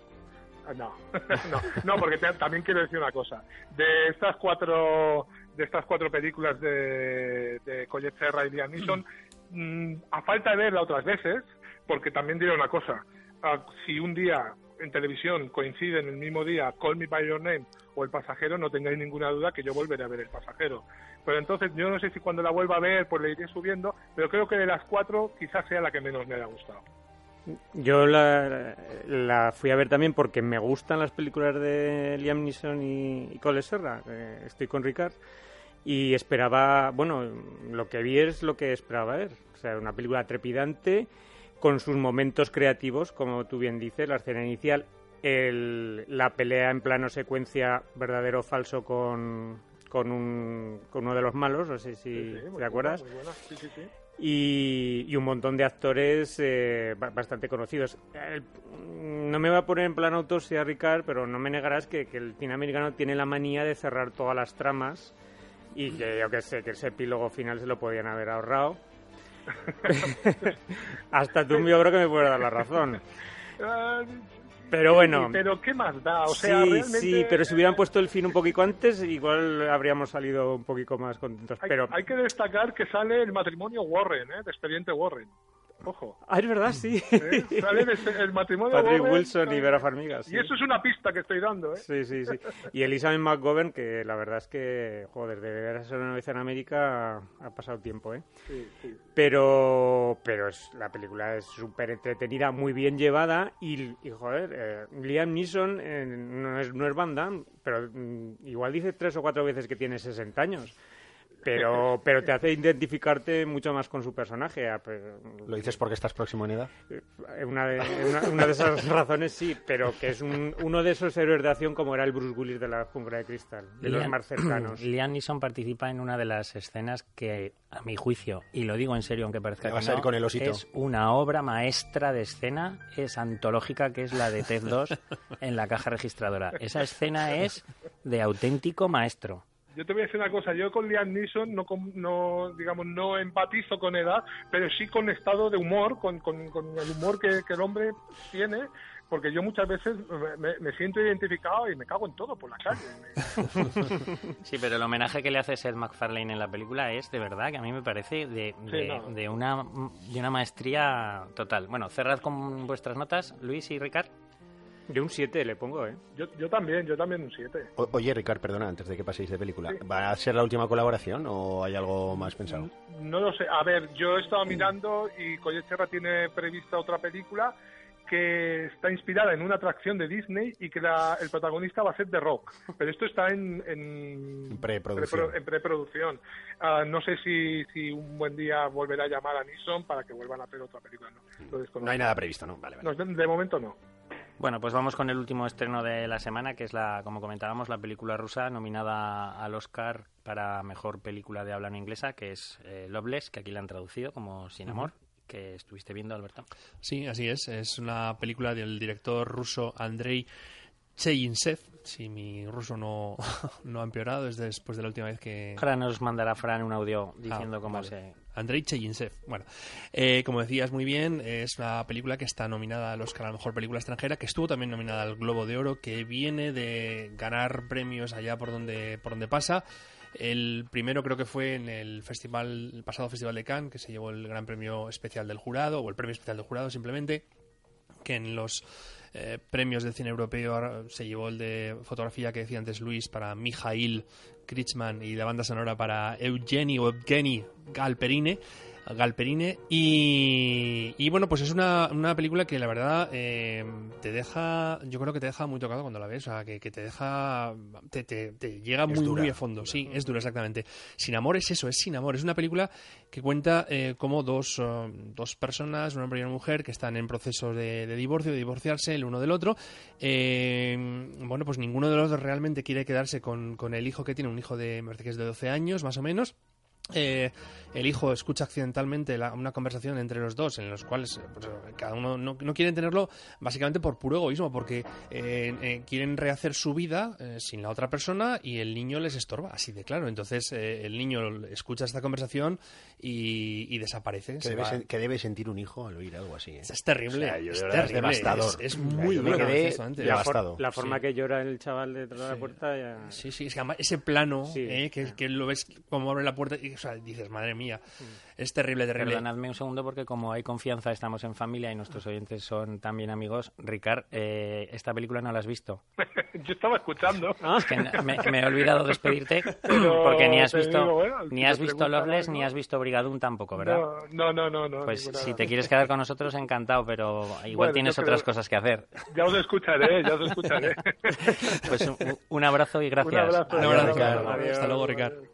Ah, No, no, no, porque te- también quiero decir una cosa. De estas cuatro, de estas cuatro películas de, de Collet Serra y Liam Neeson, mm, a falta de verla otras veces, porque también diré una cosa, ah, si un día en televisión coincide en el mismo día Call Me By Your Name o El Pasajero, no tengáis ninguna duda que yo volveré a ver El Pasajero. Pero entonces yo no sé si cuando la vuelva a ver pues le iré subiendo, pero creo que de las cuatro quizás sea la que menos me haya gustado. Yo la, la fui a ver también porque me gustan las películas de Liam Neeson y, y Cole Serra. Eh, estoy con Ricard. Y esperaba, bueno, lo que vi es lo que esperaba ver. O sea, una película trepidante con sus momentos creativos, como tú bien dices, la escena inicial, el, la pelea en plano secuencia verdadero o falso con, con, un, con uno de los malos, no sé si Sí, sí, muy te acuerdas. buena. Sí, y, y un montón de actores eh, ba- bastante conocidos. El- no me voy a poner en plan autopsia, Ricard, pero no me negarás que, que el cine americano tiene la manía de cerrar todas las tramas y que yo que sé, que ese epílogo final se lo podían haber ahorrado. Hasta tú yo creo que me puedes dar la razón. Ah, Pero sí, bueno, pero ¿qué más da? O sea, sí, realmente, sí, pero si hubieran puesto el fin un poquito antes, igual habríamos salido un poquito más contentos. hay, Pero, hay que destacar que sale el matrimonio Warren, ¿eh? de Expediente Warren. Ojo. ah, es verdad, sí. ¿eh? Sale el, el matrimonio Patrick. Wilson y Vera Farmiga. sí. Y eso es una pista que estoy dando, ¿eh? Sí, sí, sí. Y Elizabeth McGovern, que la verdad es que, joder, de ver a ser una vez en América ha pasado tiempo, ¿eh? Sí, sí. Pero, pero es, la película es súper entretenida, muy bien llevada y, y, joder, eh, Liam Neeson eh, no, es, no es Van Damme, pero mm, igual dice tres o cuatro veces que tiene 60 años. Pero, pero te hace identificarte mucho más con su personaje. ¿Lo dices porque estás próximo en edad? eh, una de, una, una de esas razones sí, pero que es un, uno de esos héroes de acción como era el Bruce Willis de la jungla de cristal, de los más cercanos. Liam Neeson participa en una de las escenas que, a mi juicio, y lo digo en serio aunque parezca que vas a ir no, con el osito. es una obra maestra de escena, es antológica, que es la de Ted 2 en la caja registradora. Esa escena es de auténtico maestro. Yo te voy a decir una cosa, yo con Liam Neeson no, no digamos, no empatizo con edad, pero sí con estado de humor, con, con- con el humor que, que el hombre tiene, porque yo muchas veces me, siento identificado y me cago en todo por la calle. Sí, pero el homenaje que le hace Seth MacFarlane en la película es, de verdad, que a mí me parece de, de, no. de una, de una maestría total. Bueno, cerrad con vuestras notas, Luis y Ricard. Yo un 7 le pongo, ¿eh? Yo, yo también, yo también un 7. O- oye, Ricard, perdona, antes de que paséis de película. ¿Va a ser la última colaboración o hay algo más pensado? No lo sé. A ver, yo he estado mirando y Collecherra tiene prevista otra película que está inspirada en una atracción de Disney y que la- el protagonista va a ser The Rock. Pero esto está en, en, preproducción. en preproducción. Ah, no sé si, si un buen día volverá a llamar a Nissan para que vuelvan a hacer otra película. No, desconozco. No hay nada previsto, ¿no? Vale, vale. No, de, de momento no. Bueno, pues vamos con el último estreno de la semana, que es la, como comentábamos, la película rusa nominada al Oscar para mejor película de habla no inglesa, que es eh, Loveless, que aquí la han traducido como Sin Amor, que estuviste viendo, Alberto. Sí, así es. Es una película del director ruso Andrei Cheyinsev. Si mi ruso no, no ha empeorado desde después de la última vez que... Ahora nos mandará Fran un audio diciendo Ah, cómo vale. se... Andrei Cheyinsev. Bueno, eh, como decías muy bien, es una película que está nominada al Oscar a la Mejor Película Extranjera, que estuvo también nominada al Globo de Oro, que viene de ganar premios allá por donde, por donde pasa. El primero creo que fue en el festival, el pasado Festival de Cannes, que se llevó el Gran Premio Especial del Jurado, o el Premio Especial del Jurado simplemente, que en los eh, premios del cine europeo se llevó el de fotografía que decía antes Luis para Mijail Krichman y la banda sonora para Eugeni Galperine. Galperine. Y, y bueno pues es una, una película que la verdad eh, te deja yo creo que te deja muy tocado cuando la ves. O sea que, que te deja te, te- te llega muy dura, muy a fondo. sí es dura exactamente. Sin amor es eso es sin amor. Es una película que cuenta eh, como dos, eh, dos personas, un hombre y una mujer, que están en proceso de, de divorcio, de divorciarse el uno del otro. Eh, bueno, pues ninguno de los dos realmente quiere quedarse con, con el hijo que tiene, un hijo de, me parece que es de 12 años, más o menos. eh, el hijo escucha accidentalmente una conversación entre los dos en los cuales pues, cada uno no, quiere tenerlo básicamente por puro egoísmo, porque eh, eh, quieren rehacer su vida sin la otra persona y el niño les estorba, así de claro. Entonces el niño escucha esta conversación y, desaparece. Que debe, sentir un hijo al oír algo así. Es terrible, es, terrible es, muy duro. La, la, forma que llora el chaval detrás de la puerta. Sí, sí, es que ese plano que, que, lo ves como abre la puerta y o sea, dices, madre mía, es terrible, terrible. Perdonadme un segundo porque como hay confianza, estamos en familia y nuestros oyentes son también amigos. Ricard, eh, esta película no la has visto. Yo estaba escuchando. Es que me, he olvidado despedirte porque ni has visto ni has visto Loveless ni has visto Brigadún tampoco, ¿verdad? No, no, no, no. pues si te quieres quedar con nosotros, encantado, pero igual tienes otras cosas que hacer. Ya os escucharé, ya os escucharé. pues un, abrazo y gracias. Un abrazo. Hasta luego, Ricard.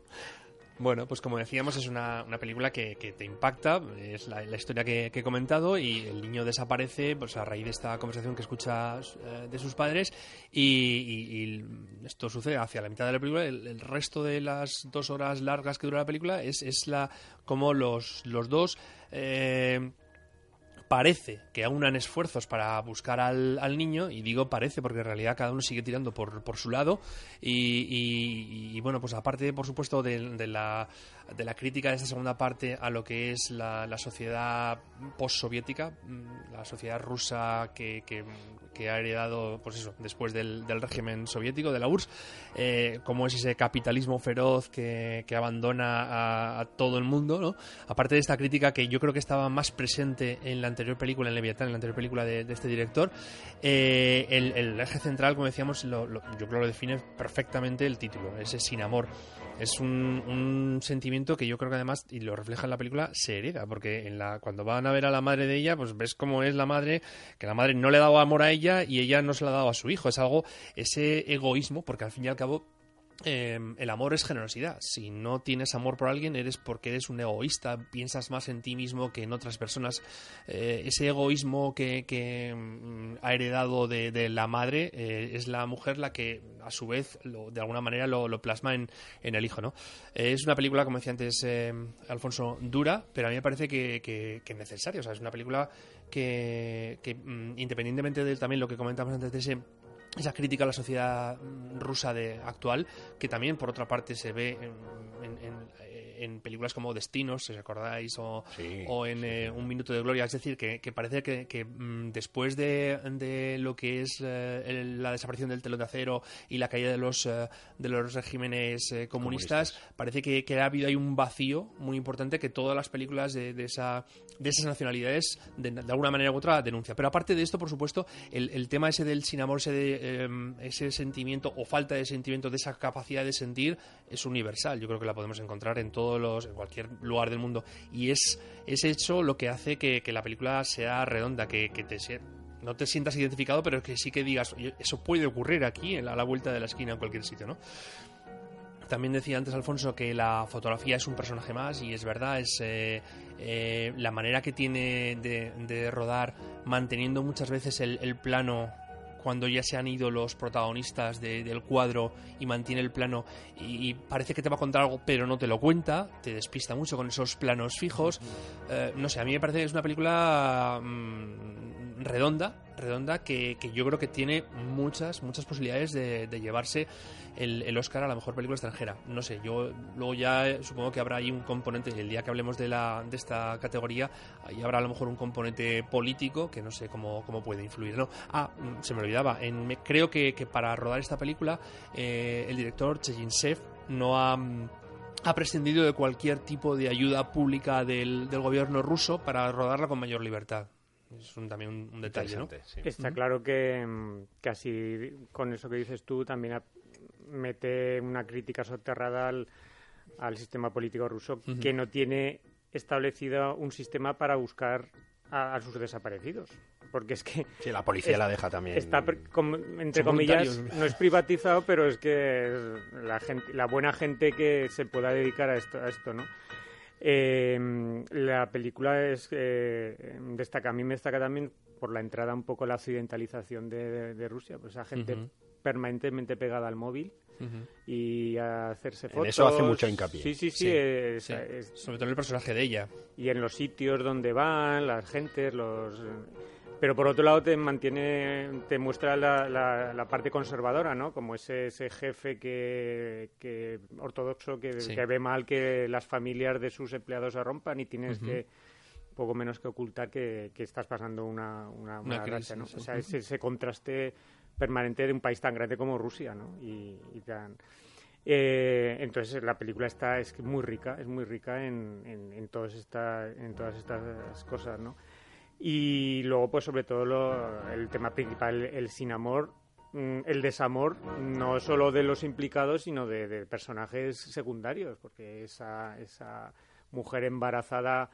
Bueno, pues como decíamos, es una, película que, te impacta, es la, historia que, he comentado y el niño desaparece pues a raíz de esta conversación que escucha eh, de sus padres y, esto sucede hacia la mitad de la película. El, resto de las dos horas largas que dura la película es, es la como los, los dos... Eh, parece que aunan esfuerzos para buscar al, niño, y digo parece porque en realidad cada uno sigue tirando por, por su lado, y, bueno, pues aparte, por supuesto, de, la, de la crítica de esta segunda parte a lo que es la, la sociedad postsoviética, mm, la sociedad rusa que, que, ha heredado, pues eso, después del, del régimen soviético, de la URSS, eh, como es ese capitalismo feroz que, que abandona a, todo el mundo, ¿no? Aparte de esta crítica que yo creo que estaba más presente en la anterior película, en Leviatán, en la anterior película de, este director, eh, el, eje central, como decíamos, yo creo que lo define perfectamente el título, ese sin amor es un, sentimiento que yo creo que además, y lo refleja en la película, se hereda, porque en la, cuando van a ver a la madre de ella, pues ves cómo es la madre, que la madre no le ha dado amor a ella y ella no se lo ha dado a su hijo. Es algo, ese egoísmo, porque al fin y al cabo Em, el amor es generosidad. Si no tienes amor por alguien, eres porque eres un egoísta, piensas más en ti mismo que en otras personas. Eh, ese egoísmo que, mm, ha heredado de, la madre eh, es la mujer la que, a su vez, de alguna manera lo, plasma en, el hijo. ¿no? Eh, es una película, como decía antes Alfonso, dura, pero a mí me parece que, es necesaria. O sea, es una película que, mm, independientemente de también lo que comentamos antes de ese esa crítica a la sociedad mm, rusa de actual, que también por otra parte se ve en, en películas como Destinos, si os acordáis, o, en eh, Un Minuto de Gloria. Es decir, que, parece que, mm, después de, lo que es eh, la desaparición del telón de acero y la caída de los, eh, de los regímenes comunistas, parece que, ha habido ahí un vacío muy importante que todas las películas de, esa, de esas nacionalidades, de, alguna manera u otra, denuncian. Pero aparte de esto, por supuesto, el, tema ese del sin amor, ese, de, ese sentimiento o falta de sentimiento, de esa capacidad de sentir, es universal. Yo creo que la podemos encontrar en en cualquier lugar del mundo. Y es ese hecho lo que hace que, la película sea redonda, que, te no te sientas identificado, pero que sí que digas, eso puede ocurrir aquí, a la vuelta de la esquina, en cualquier sitio, ¿no? También decía antes Alfonso que la fotografía es un personaje más y es verdad, es eh, eh, la manera que tiene de, rodar manteniendo muchas veces el plano cuando ya se han ido los protagonistas del cuadro y mantiene el plano y, parece que te va a contar algo pero no te lo cuenta, te despista mucho con esos planos fijos. Eh, no sé, a mí me parece que es una película mm, redonda, redonda que, yo creo que tiene muchas, muchas posibilidades de, llevarse el, Oscar a la mejor película extranjera. No sé, yo luego ya supongo que habrá ahí un componente, el día que hablemos de, la, de esta categoría, ahí habrá a lo mejor un componente político que no sé cómo, cómo puede influir. ¿no? Ah, mm, se me olvidaba, creo que, para rodar esta película eh, el director Chejinsev no ha mm, ha prescindido de cualquier tipo de ayuda pública del, del, gobierno ruso para rodarla con mayor libertad. Es también un, detalle, ¿no? Está claro que casi mm, con eso que dices tú también mete una crítica soterrada al, al sistema político ruso que no tiene establecido un sistema para buscar a, sus desaparecidos. Porque es que... Sí, la policía la deja también. Está, entre comillas, no es privatizado, pero es que la, gente, la buena gente que se pueda dedicar a esto, a esto ¿no? Eh, la película es eh, destaca, a mí me destaca también por la entrada un poco la occidentalización de, Rusia, pues esa gente permanentemente pegada al móvil y a hacerse fotos. En eso hace mucho hincapié. Sí, sí, sí. Sí, es- sí. es- Sobre todo el personaje de ella. y en los sitios donde van, las gentes, los... Pero por otro lado te mantiene, te muestra la, la- la parte conservadora, ¿no? Como ese, ese jefe que, que ortodoxo que, Sí. que ve mal que las familias de sus empleados se rompan y tienes que poco menos que ocultar que, que estás pasando una, una, Una una crisis, ¿no? O sea, ese, ese contraste permanente de un país tan grande como Rusia, ¿no? Y, y tan... Eh, entonces la película está es muy rica, es muy rica en, en, en, todas esta, en todas estas cosas, ¿no? Y luego, pues sobre todo lo- el tema principal, el sin amor, mm, el desamor, no solo de los implicados, sino de, de personajes secundarios, porque esa, esa mujer embarazada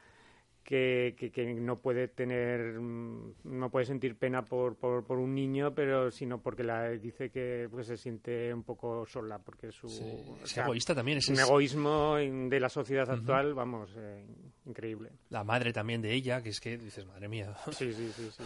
que, que, que no puede tener, mm, no puede sentir pena por, por, por un niño, pero sino porque la dice que pues, se siente un poco sola, porque su Sí, o es sea, egoísta también. Es, un es egoísmo de la sociedad actual, vamos, eh, increíble. la madre también de ella, que es que dices, madre mía. Sí, sí, sí, sí.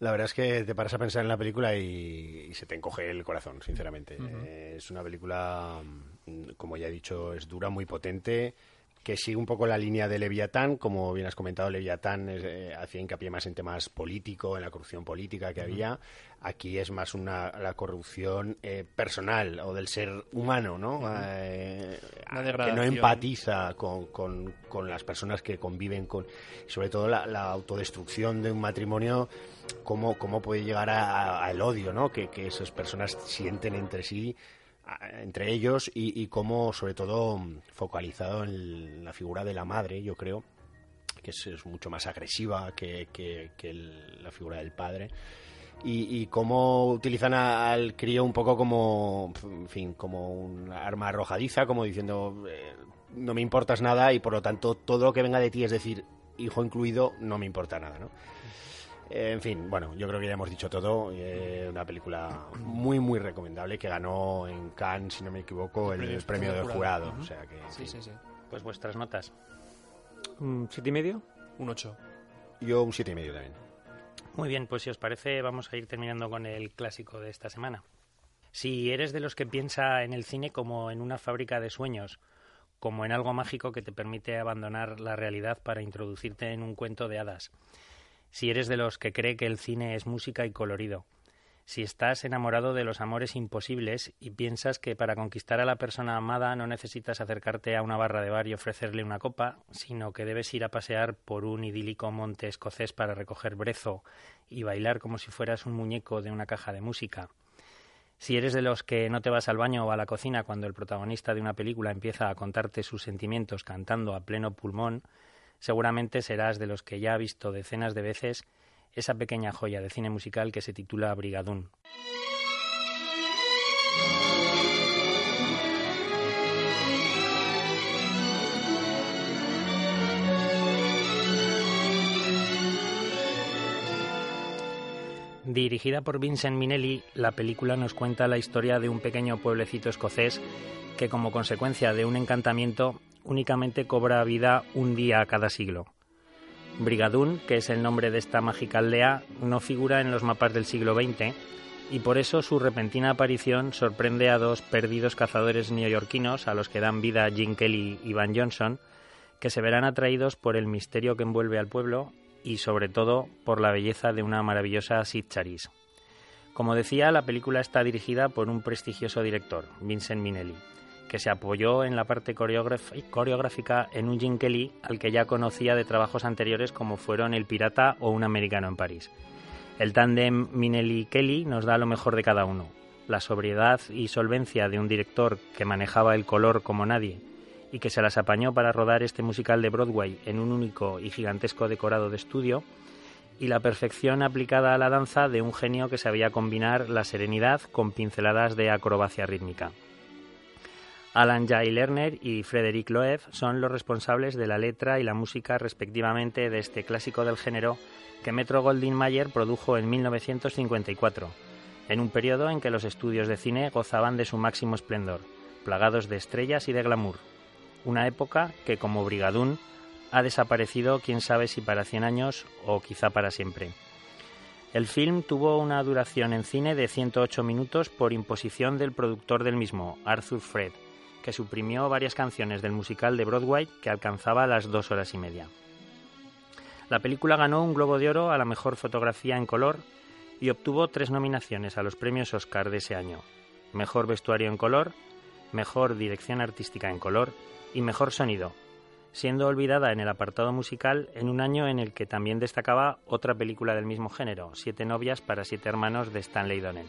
La verdad es que te paras a pensar en la película y, y se te encoge el corazón, sinceramente. Eh, es una película, mm, como ya he dicho, es dura, muy potente, que sigue un poco la línea de Leviatán. Como bien has comentado, Leviatán eh, hacía hincapié más en temas políticos, en la corrupción política que había. Aquí es más una, la corrupción eh, personal o del ser humano, ¿no? Eh, Una que no empatiza con, con- con las personas que conviven con... sobre todo la, la autodestrucción de un matrimonio, cómo, cómo puede llegar al odio, ¿no? Que, que esas personas sienten entre sí, entre ellos, y, y cómo, sobre todo, focalizado en la figura de la madre, yo creo, que es, mucho más agresiva que, la figura del padre. Y, y cómo utilizan al crío un poco como, en fin, como un arma arrojadiza, como diciendo, eh, no me importas nada y por lo tanto todo lo que venga de ti, es decir, hijo incluido, no me importa nada, ¿no? Eh, en fin, bueno, yo creo que ya hemos dicho todo. eh, una película muy, muy recomendable que ganó en Cannes, si no me equivoco, el, premio- premio del jurado. O sea que, Sí, sí, sí. Pues vuestras notas. ¿Un siete y medio? Un 8. Yo un siete y medio también. Muy bien, pues si os parece vamos a ir terminando con el clásico de esta semana. Si eres de los que piensa en el cine como en una fábrica de sueños, como en algo mágico que te permite abandonar la realidad para introducirte en un cuento de hadas. Si eres de los que cree que el cine es música y colorido. Si estás enamorado de los amores imposibles y piensas que para conquistar a la persona amada no necesitas acercarte a una barra de bar y ofrecerle una copa, sino que debes ir a pasear por un idílico monte escocés para recoger brezo y bailar como si fueras un muñeco de una caja de música. Si eres de los que no te vas al baño o a la cocina cuando el protagonista de una película empieza a contarte sus sentimientos cantando a pleno pulmón, seguramente serás de los que ya ha visto decenas de veces esa pequeña joya de cine musical que se titula Brigadún. Dirigida por Vincent Minnelli, la película nos cuenta la historia de un pequeño pueblecito escocés que como consecuencia de un encantamiento únicamente cobra vida un día a cada siglo. Brigadoon, que es el nombre de esta mágica aldea, no figura en los mapas del siglo XX y por eso su repentina aparición sorprende a dos perdidos cazadores neoyorquinos a los que dan vida Jim Kelly y Van Johnson, que se verán atraídos por el misterio que envuelve al pueblo y sobre todo por la belleza de una maravillosa Sid Charis. Como decía, la película está dirigida por un prestigioso director, Vincent Minnelli, que se apoyó en la parte coreográfica en un Jim Kelly al que ya conocía de trabajos anteriores como fueron El Pirata o Un Americano en París. El tándem Minnelli-Kelly nos da lo mejor de cada uno, la sobriedad y solvencia de un director que manejaba el color como nadie y que se las apañó para rodar este musical de Broadway en un único y gigantesco decorado de estudio, y la perfección aplicada a la danza de un genio que sabía combinar la serenidad con pinceladas de acrobacia rítmica. Alan Jay Lerner y Frederick Loeb son los responsables de la letra y la música respectivamente de este clásico del género que Metro Goldwyn Mayer produjo en 1954, en un periodo en que los estudios de cine gozaban de su máximo esplendor, plagados de estrellas y de glamour. Una época que, como Brigadoon, ha desaparecido quién sabe si para 100 años o quizá para siempre. El film tuvo una duración en cine de 108 minutos por imposición del productor del mismo, Arthur Fred, que suprimió varias canciones del musical de Broadway que alcanzaba las dos horas y media. La película ganó un Globo de Oro a la mejor fotografía en color y obtuvo tres nominaciones a los premios Oscar de ese año. Mejor vestuario en color, mejor dirección artística en color y mejor sonido, siendo olvidada en el apartado musical en un año en el que también destacaba otra película del mismo género, Siete novias para siete hermanos de Stanley Donen.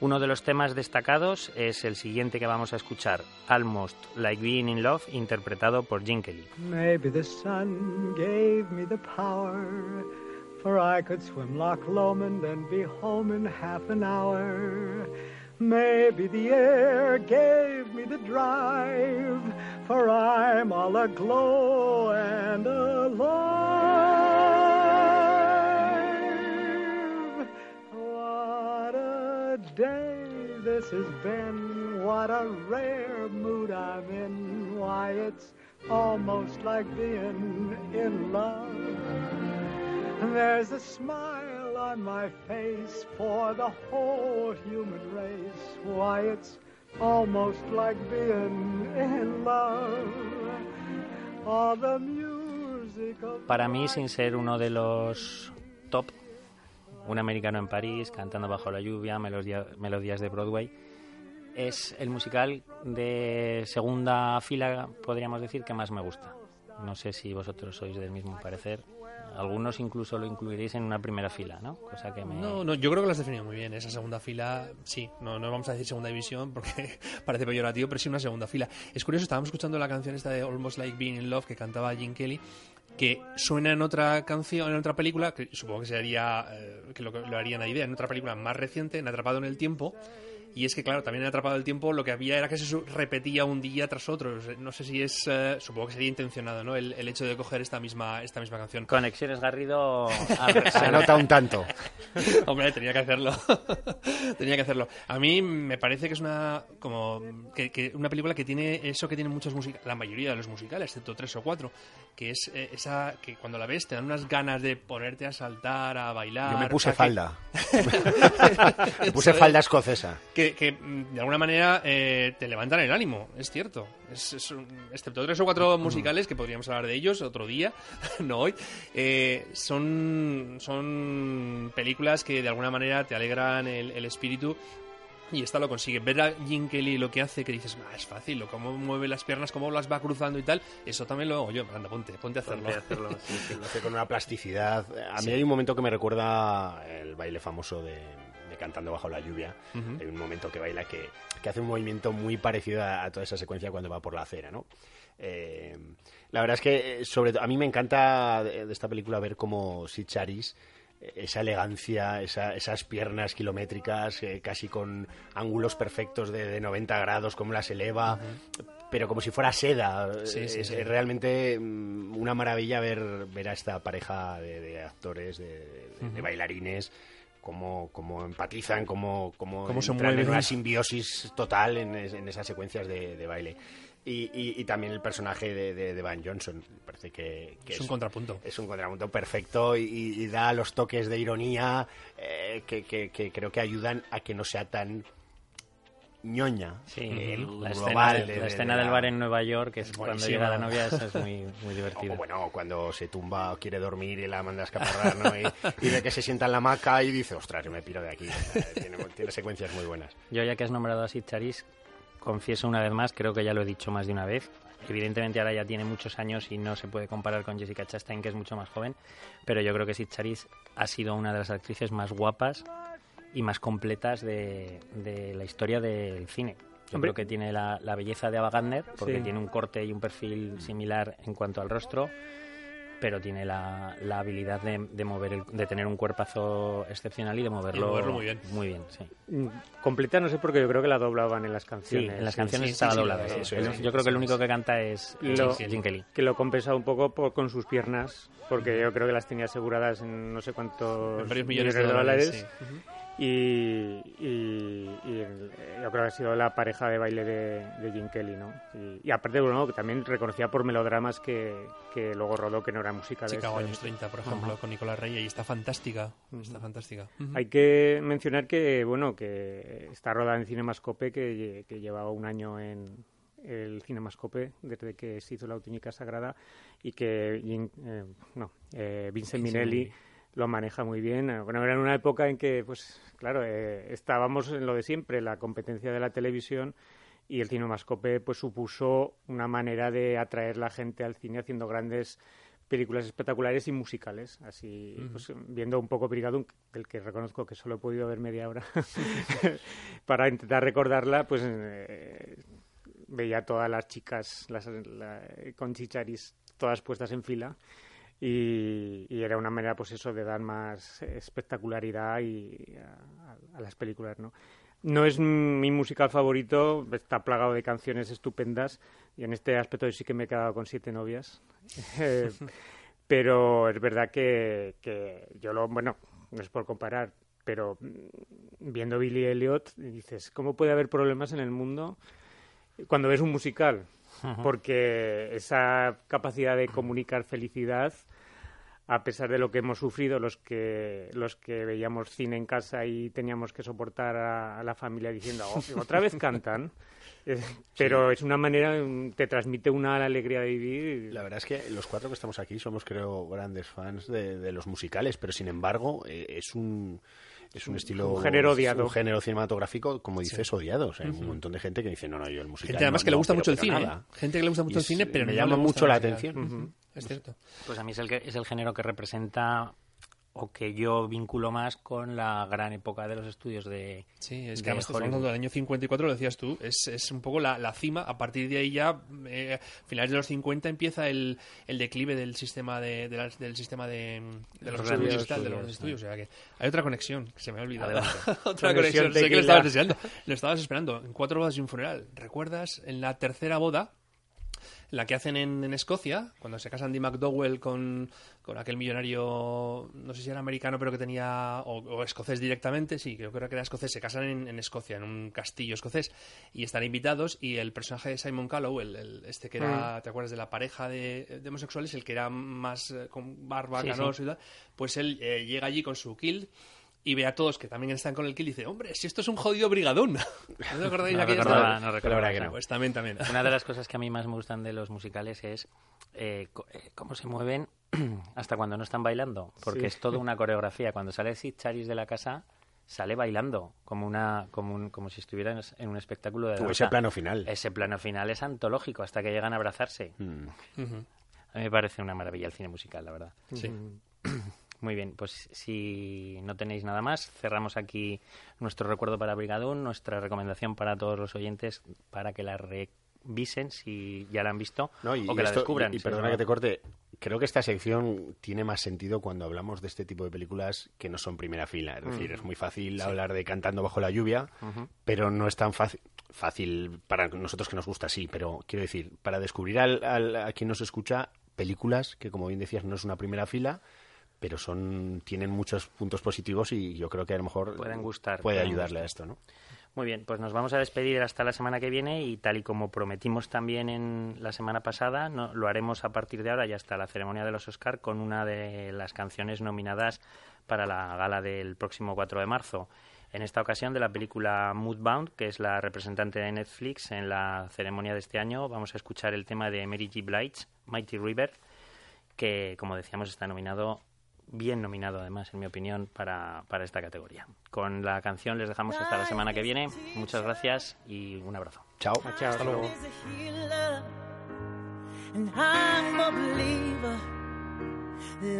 Uno de los temas destacados es el siguiente que vamos a escuchar, Almost Like Being in Love, interpretado por Gene Kelly. Maybe the sun gave me the power, for I could swim Loch Lomond and be home in half an hour. Maybe the air gave me the drive, for I'm all aglow and alive. This has been, what a rare mood I'm in. Why, it's almost like being in love. There's a smile on my face for the whole human race. Why, it's almost like being in love. All the music of Para mí, sin ser uno de los top, un americano en París, cantando bajo la lluvia, melodía- melodías de Broadway, es el musical de segunda fila, podríamos decir, que más me gusta. No sé si vosotros sois del mismo parecer. Algunos incluso lo incluiréis en una primera fila, ¿no? Cosa que me... No, no, yo creo que lo has definido muy bien. Esa segunda fila, sí, no, no vamos a decir segunda división porque parece peyorativo, pero sí una segunda fila. Es curioso, estábamos escuchando la canción esta de Almost Like Being in Love que cantaba Gene Kelly, que suena en otra canción, en otra película, que supongo que sería, eh, que lo, lo harían a idea, en otra película más reciente, en Atrapado en el Tiempo. Y es que, claro, también en Atrapado el Tiempo lo que había era que se repetía un día tras otro. No sé si es, eh, supongo que sería intencionado, ¿no? El, el hecho de coger esta misma, esta misma canción. Conexiones Garrido... Se nota un tanto. Hombre, tenía que hacerlo. tenía que hacerlo. A mí me parece que es una como que, que una película que tiene eso que tienen muchos musicales, la mayoría de los musicales, excepto tres o cuatro, que es eh, esa que cuando la ves te dan unas ganas de ponerte a saltar, a bailar. Yo me puse falda. me puse falda escocesa. que, que, mm, de alguna manera eh, te levantan el ánimo, es cierto. Es, es un- excepto tres o cuatro musicales, que podríamos hablar de ellos otro día, no hoy, eh, son, son películas que de alguna manera te alegran el, el espíritu. Y esta lo consigue. Ver a Jim Kelly lo que hace, que dices, "Ah, es fácil, o cómo mueve las piernas, cómo las va cruzando y tal, eso también lo hago yo. Anda, ponte, ponte a hacerlo. Ponte a hacerlo, sí, sí. Lo hace con una plasticidad. A mí Sí. hay un momento que me recuerda el baile famoso de Cantando bajo la lluvia. Ujú. Hay un momento que baila que, que hace un movimiento muy parecido a, a toda esa secuencia cuando va por la acera, ¿no? Eh, la verdad es que, eh, sobre todo, a mí me encanta de, de esta película ver cómo Sid Charis, eh, esa elegancia, esa- esas piernas kilométricas, eh, casi con ángulos perfectos de, de 90 grados, cómo las eleva, pero como si fuera seda. Sí, sí, es, sí. es realmente mm, una maravilla ver, ver a esta pareja de, de actores, de, de- de bailarines, cómo, cómo empatizan, cómo, cómo, Cómo se en una simbiosis total en, es- en esas secuencias de, de baile. Y, y- y también el personaje de, de- de Van Johnson, parece que, que Es un contrapunto. es un contrapunto perfecto y, y da los toques de ironía eh, que, que- que creo que ayudan a que no sea tan ñoña Sí, el la escena, de- la de- escena de del bar en Nueva York, que es cuando llega la novia, esa es muy, muy o divertida. bueno, cuando se tumba o quiere dormir y la manda a escaparrar, ¿no? Y, y ve que se sienta en la hamaca y dice, ostras, yo me piro de aquí. Tiene, tiene secuencias muy buenas. Yo ya que has nombrado a Sid Charis, confieso una vez más, creo que ya lo he dicho más de una vez. Evidentemente ahora ya tiene muchos años y no se puede comparar con Jessica Chastain, que es mucho más joven, pero yo creo que Sid Charis ha sido una de las actrices más guapas y más completas de, de la historia del cine. Yo Hombre. creo que tiene la, la belleza de Ava Gardner, porque Sí. tiene un corte y un perfil similar en cuanto al rostro, pero tiene la, la habilidad de, de mover el- de tener un cuerpazo excepcional y de moverlo, moverlo muy bien. Muy bien, sí. Mm, Completa no sé porque yo creo que la doblaban en las Sí, canciones. en las Sí, canciones sí, estaba doblada. sí, sí. eso El- es, yo creo que el único que canta es Lo- Jim Jim Kelly. que lo compensa un poco por- con sus piernas, porque yo creo que las tenía aseguradas en no sé cuántos En varios millones de dólares. sí. Y, y- y el- yo creo que ha sido la pareja de baile de, de Jim Kelly, ¿no? Y, y aparte, bueno, que también reconocía por melodramas que, que luego rodó que no era música de Chicago años 30, por ejemplo, con Nicolás Rey, y está fantástica. Está fantástica. Hay que mencionar que, bueno, que está rodada en Cinemascope, que, que llevaba un año en el Cinemascope desde que se hizo la Auténtica Sagrada y que Jim- eh, no, eh, Vincent Minelli lo maneja muy bien. Eh, Bueno, era en una época en que, pues, claro, eh, estábamos en lo de siempre, la competencia de la televisión y el Cinemascope, pues, supuso una manera de atraer la gente al cine haciendo grandes películas espectaculares y musicales. Así, pues, viendo un poco Brigadoon, del que reconozco que solo he podido ver media hora, para intentar recordarla, pues eh, veía a todas las chicas las, la- con chicharis todas puestas en fila. Y, y era una manera, pues eso, de dar más espectacularidad y a, a- las películas, ¿no? No es mi musical favorito, está plagado de canciones estupendas y en este aspecto sí que me he quedado con siete novias. Eh, pero es verdad que, que yo lo, bueno, no es por comparar, pero viendo Billy Elliot dices, ¿cómo puede haber problemas en el mundo cuando ves un musical? Porque esa capacidad de comunicar felicidad, a pesar de lo que hemos sufrido los que los que veíamos cine en casa y teníamos que soportar a, a la familia diciendo "Oh, otra vez cantan Eh, pero es una manera mm, te transmite una alegría de vivir La verdad es que los cuatro que estamos aquí somos, creo, grandes fans de, de los musicales, pero sin embargo eh, es un es un estilo un género odiado. un género cinematográfico, como dices, odiado. O sea, hay un montón de gente que dice, no, no, yo el musical Gente además no, que le no, gusta pero- mucho el pero cine. nada. ¿eh? Gente que le gusta mucho Y el cine, es- pero me no llama mucho la atención. Ujú, Es cierto. Pues a mí es el, que, es el género que representa o que yo vinculo más con la gran época de los estudios de Sí, es de que además estamos hablando del año 54, lo decías tú, es, es un poco la, la cima, a partir de ahí ya, eh, finales de los 50 empieza el, el declive del sistema de, de las- del sistema de, de los Los estudios, tal, de los estudios, estudios, o sea que hay otra conexión, que se me ha olvidado. Otra Conexión sé que lo estabas deseando, lo estabas esperando, en cuatro bodas y un funeral, ¿recuerdas en la tercera boda? La que hacen en, en Escocia, cuando se casan Andy McDowell con, con aquel millonario, no sé si era americano, pero que tenía, o, o escocés directamente, sí, creo que era escocés, se casan en, en Escocia, en un castillo escocés, y están invitados, y el personaje de Simon Callow, el, el- este que era, ¿te acuerdas de la pareja de, de homosexuales? El que era más eh, con barba, Sí, canoso y tal, pues él eh, llega allí con su kill, y ve a todos que también están con el kill y dice, hombre, si esto es un jodido brigadón. ¿No os acordáis No aquella recordaba, no recordaba no. Pues también, también. Una de las cosas que a mí más me gustan de los musicales es eh, eh, cómo se mueven hasta cuando no están bailando, porque Sí. es toda una coreografía. Cuando sale Sid Charis de la casa, sale bailando, como una como, un- como si estuviera en, un espectáculo de danza. ese plano final. Ese plano final es antológico, hasta que llegan a abrazarse. Mm. A mí me parece una maravilla el cine musical, la verdad. Sí. Muy bien, pues si no tenéis nada más, cerramos aquí nuestro recuerdo para Brigadón, nuestra recomendación para todos los oyentes para que la revisen si ya la han visto No, y, o que la esto- descubran. y- y si perdona no- que te corte, creo que esta sección tiene más sentido cuando hablamos de este tipo de películas que no son primera fila. Es decir, es muy fácil hablar de Cantando bajo la lluvia, pero no es tan fácil, fácil para nosotros que nos gusta, sí, pero quiero decir, para descubrir al, al- a quien nos escucha películas que, como bien decías, no es una primera fila, pero son tienen muchos puntos positivos y yo creo que a lo mejor Pueden gustar, puede ayudarle a esto, ¿no? Muy bien, pues nos vamos a despedir hasta la semana que viene y tal y como prometimos también en la semana pasada, no- lo haremos a partir de ahora y hasta la ceremonia de los Oscar con una de las canciones nominadas para la gala del próximo 4 de marzo. En esta ocasión de la película Moodbound, que es la representante de Netflix en la ceremonia de este año, vamos a escuchar el tema de Mary G. Blige, Mighty River, que como decíamos está nominado bien nominado además, en mi opinión, para, para esta categoría. Con la canción les dejamos hasta la semana que viene. Muchas gracias y un abrazo. Chao. Chao, hasta luego. is a healer, and I'm a believer,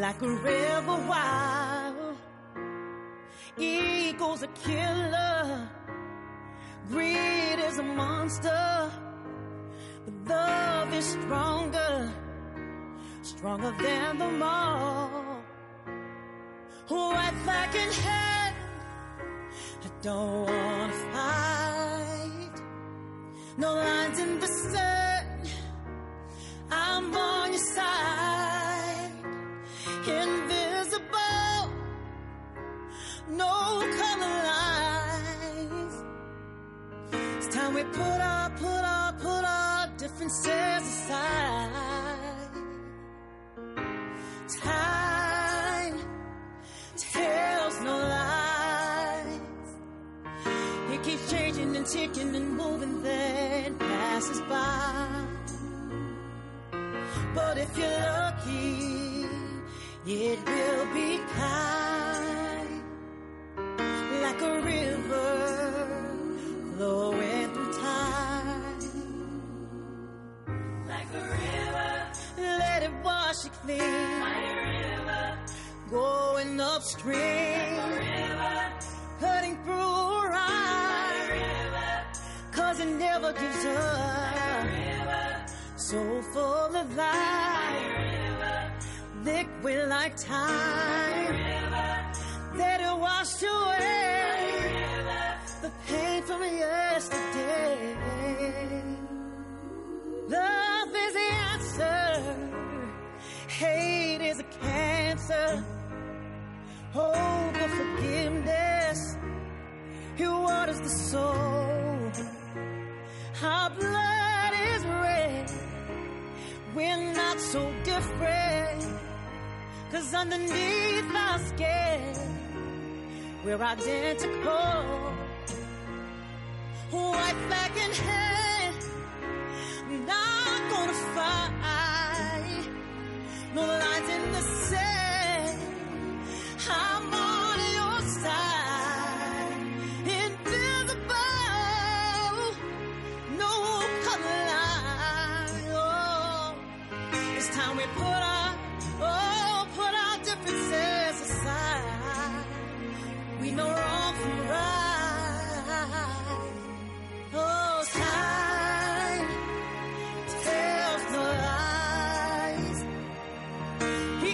like a river wild. Ego's a killer, greed is a monster, but love is stronger, stronger than them all. White flag in hand, I don't wanna fight. No lines in the sun.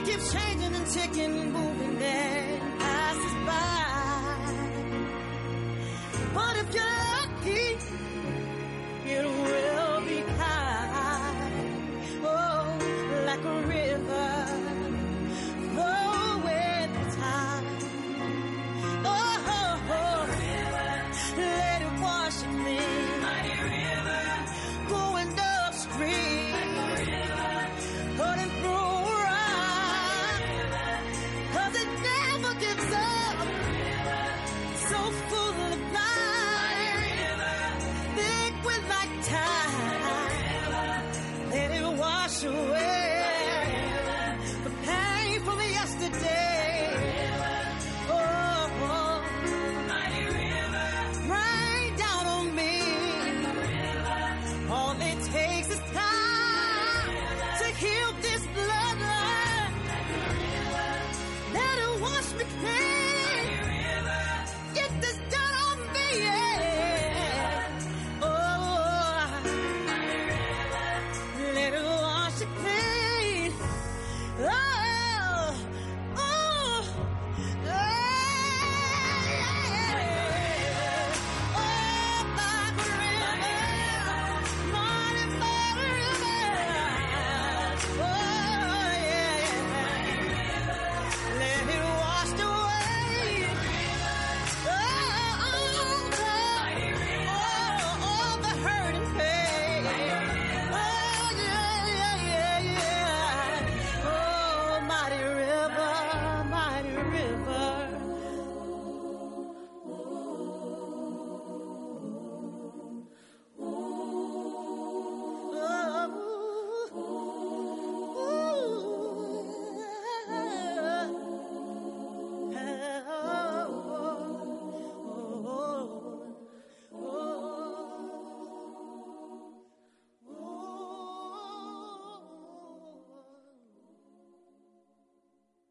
keeps changing and ticking and moving.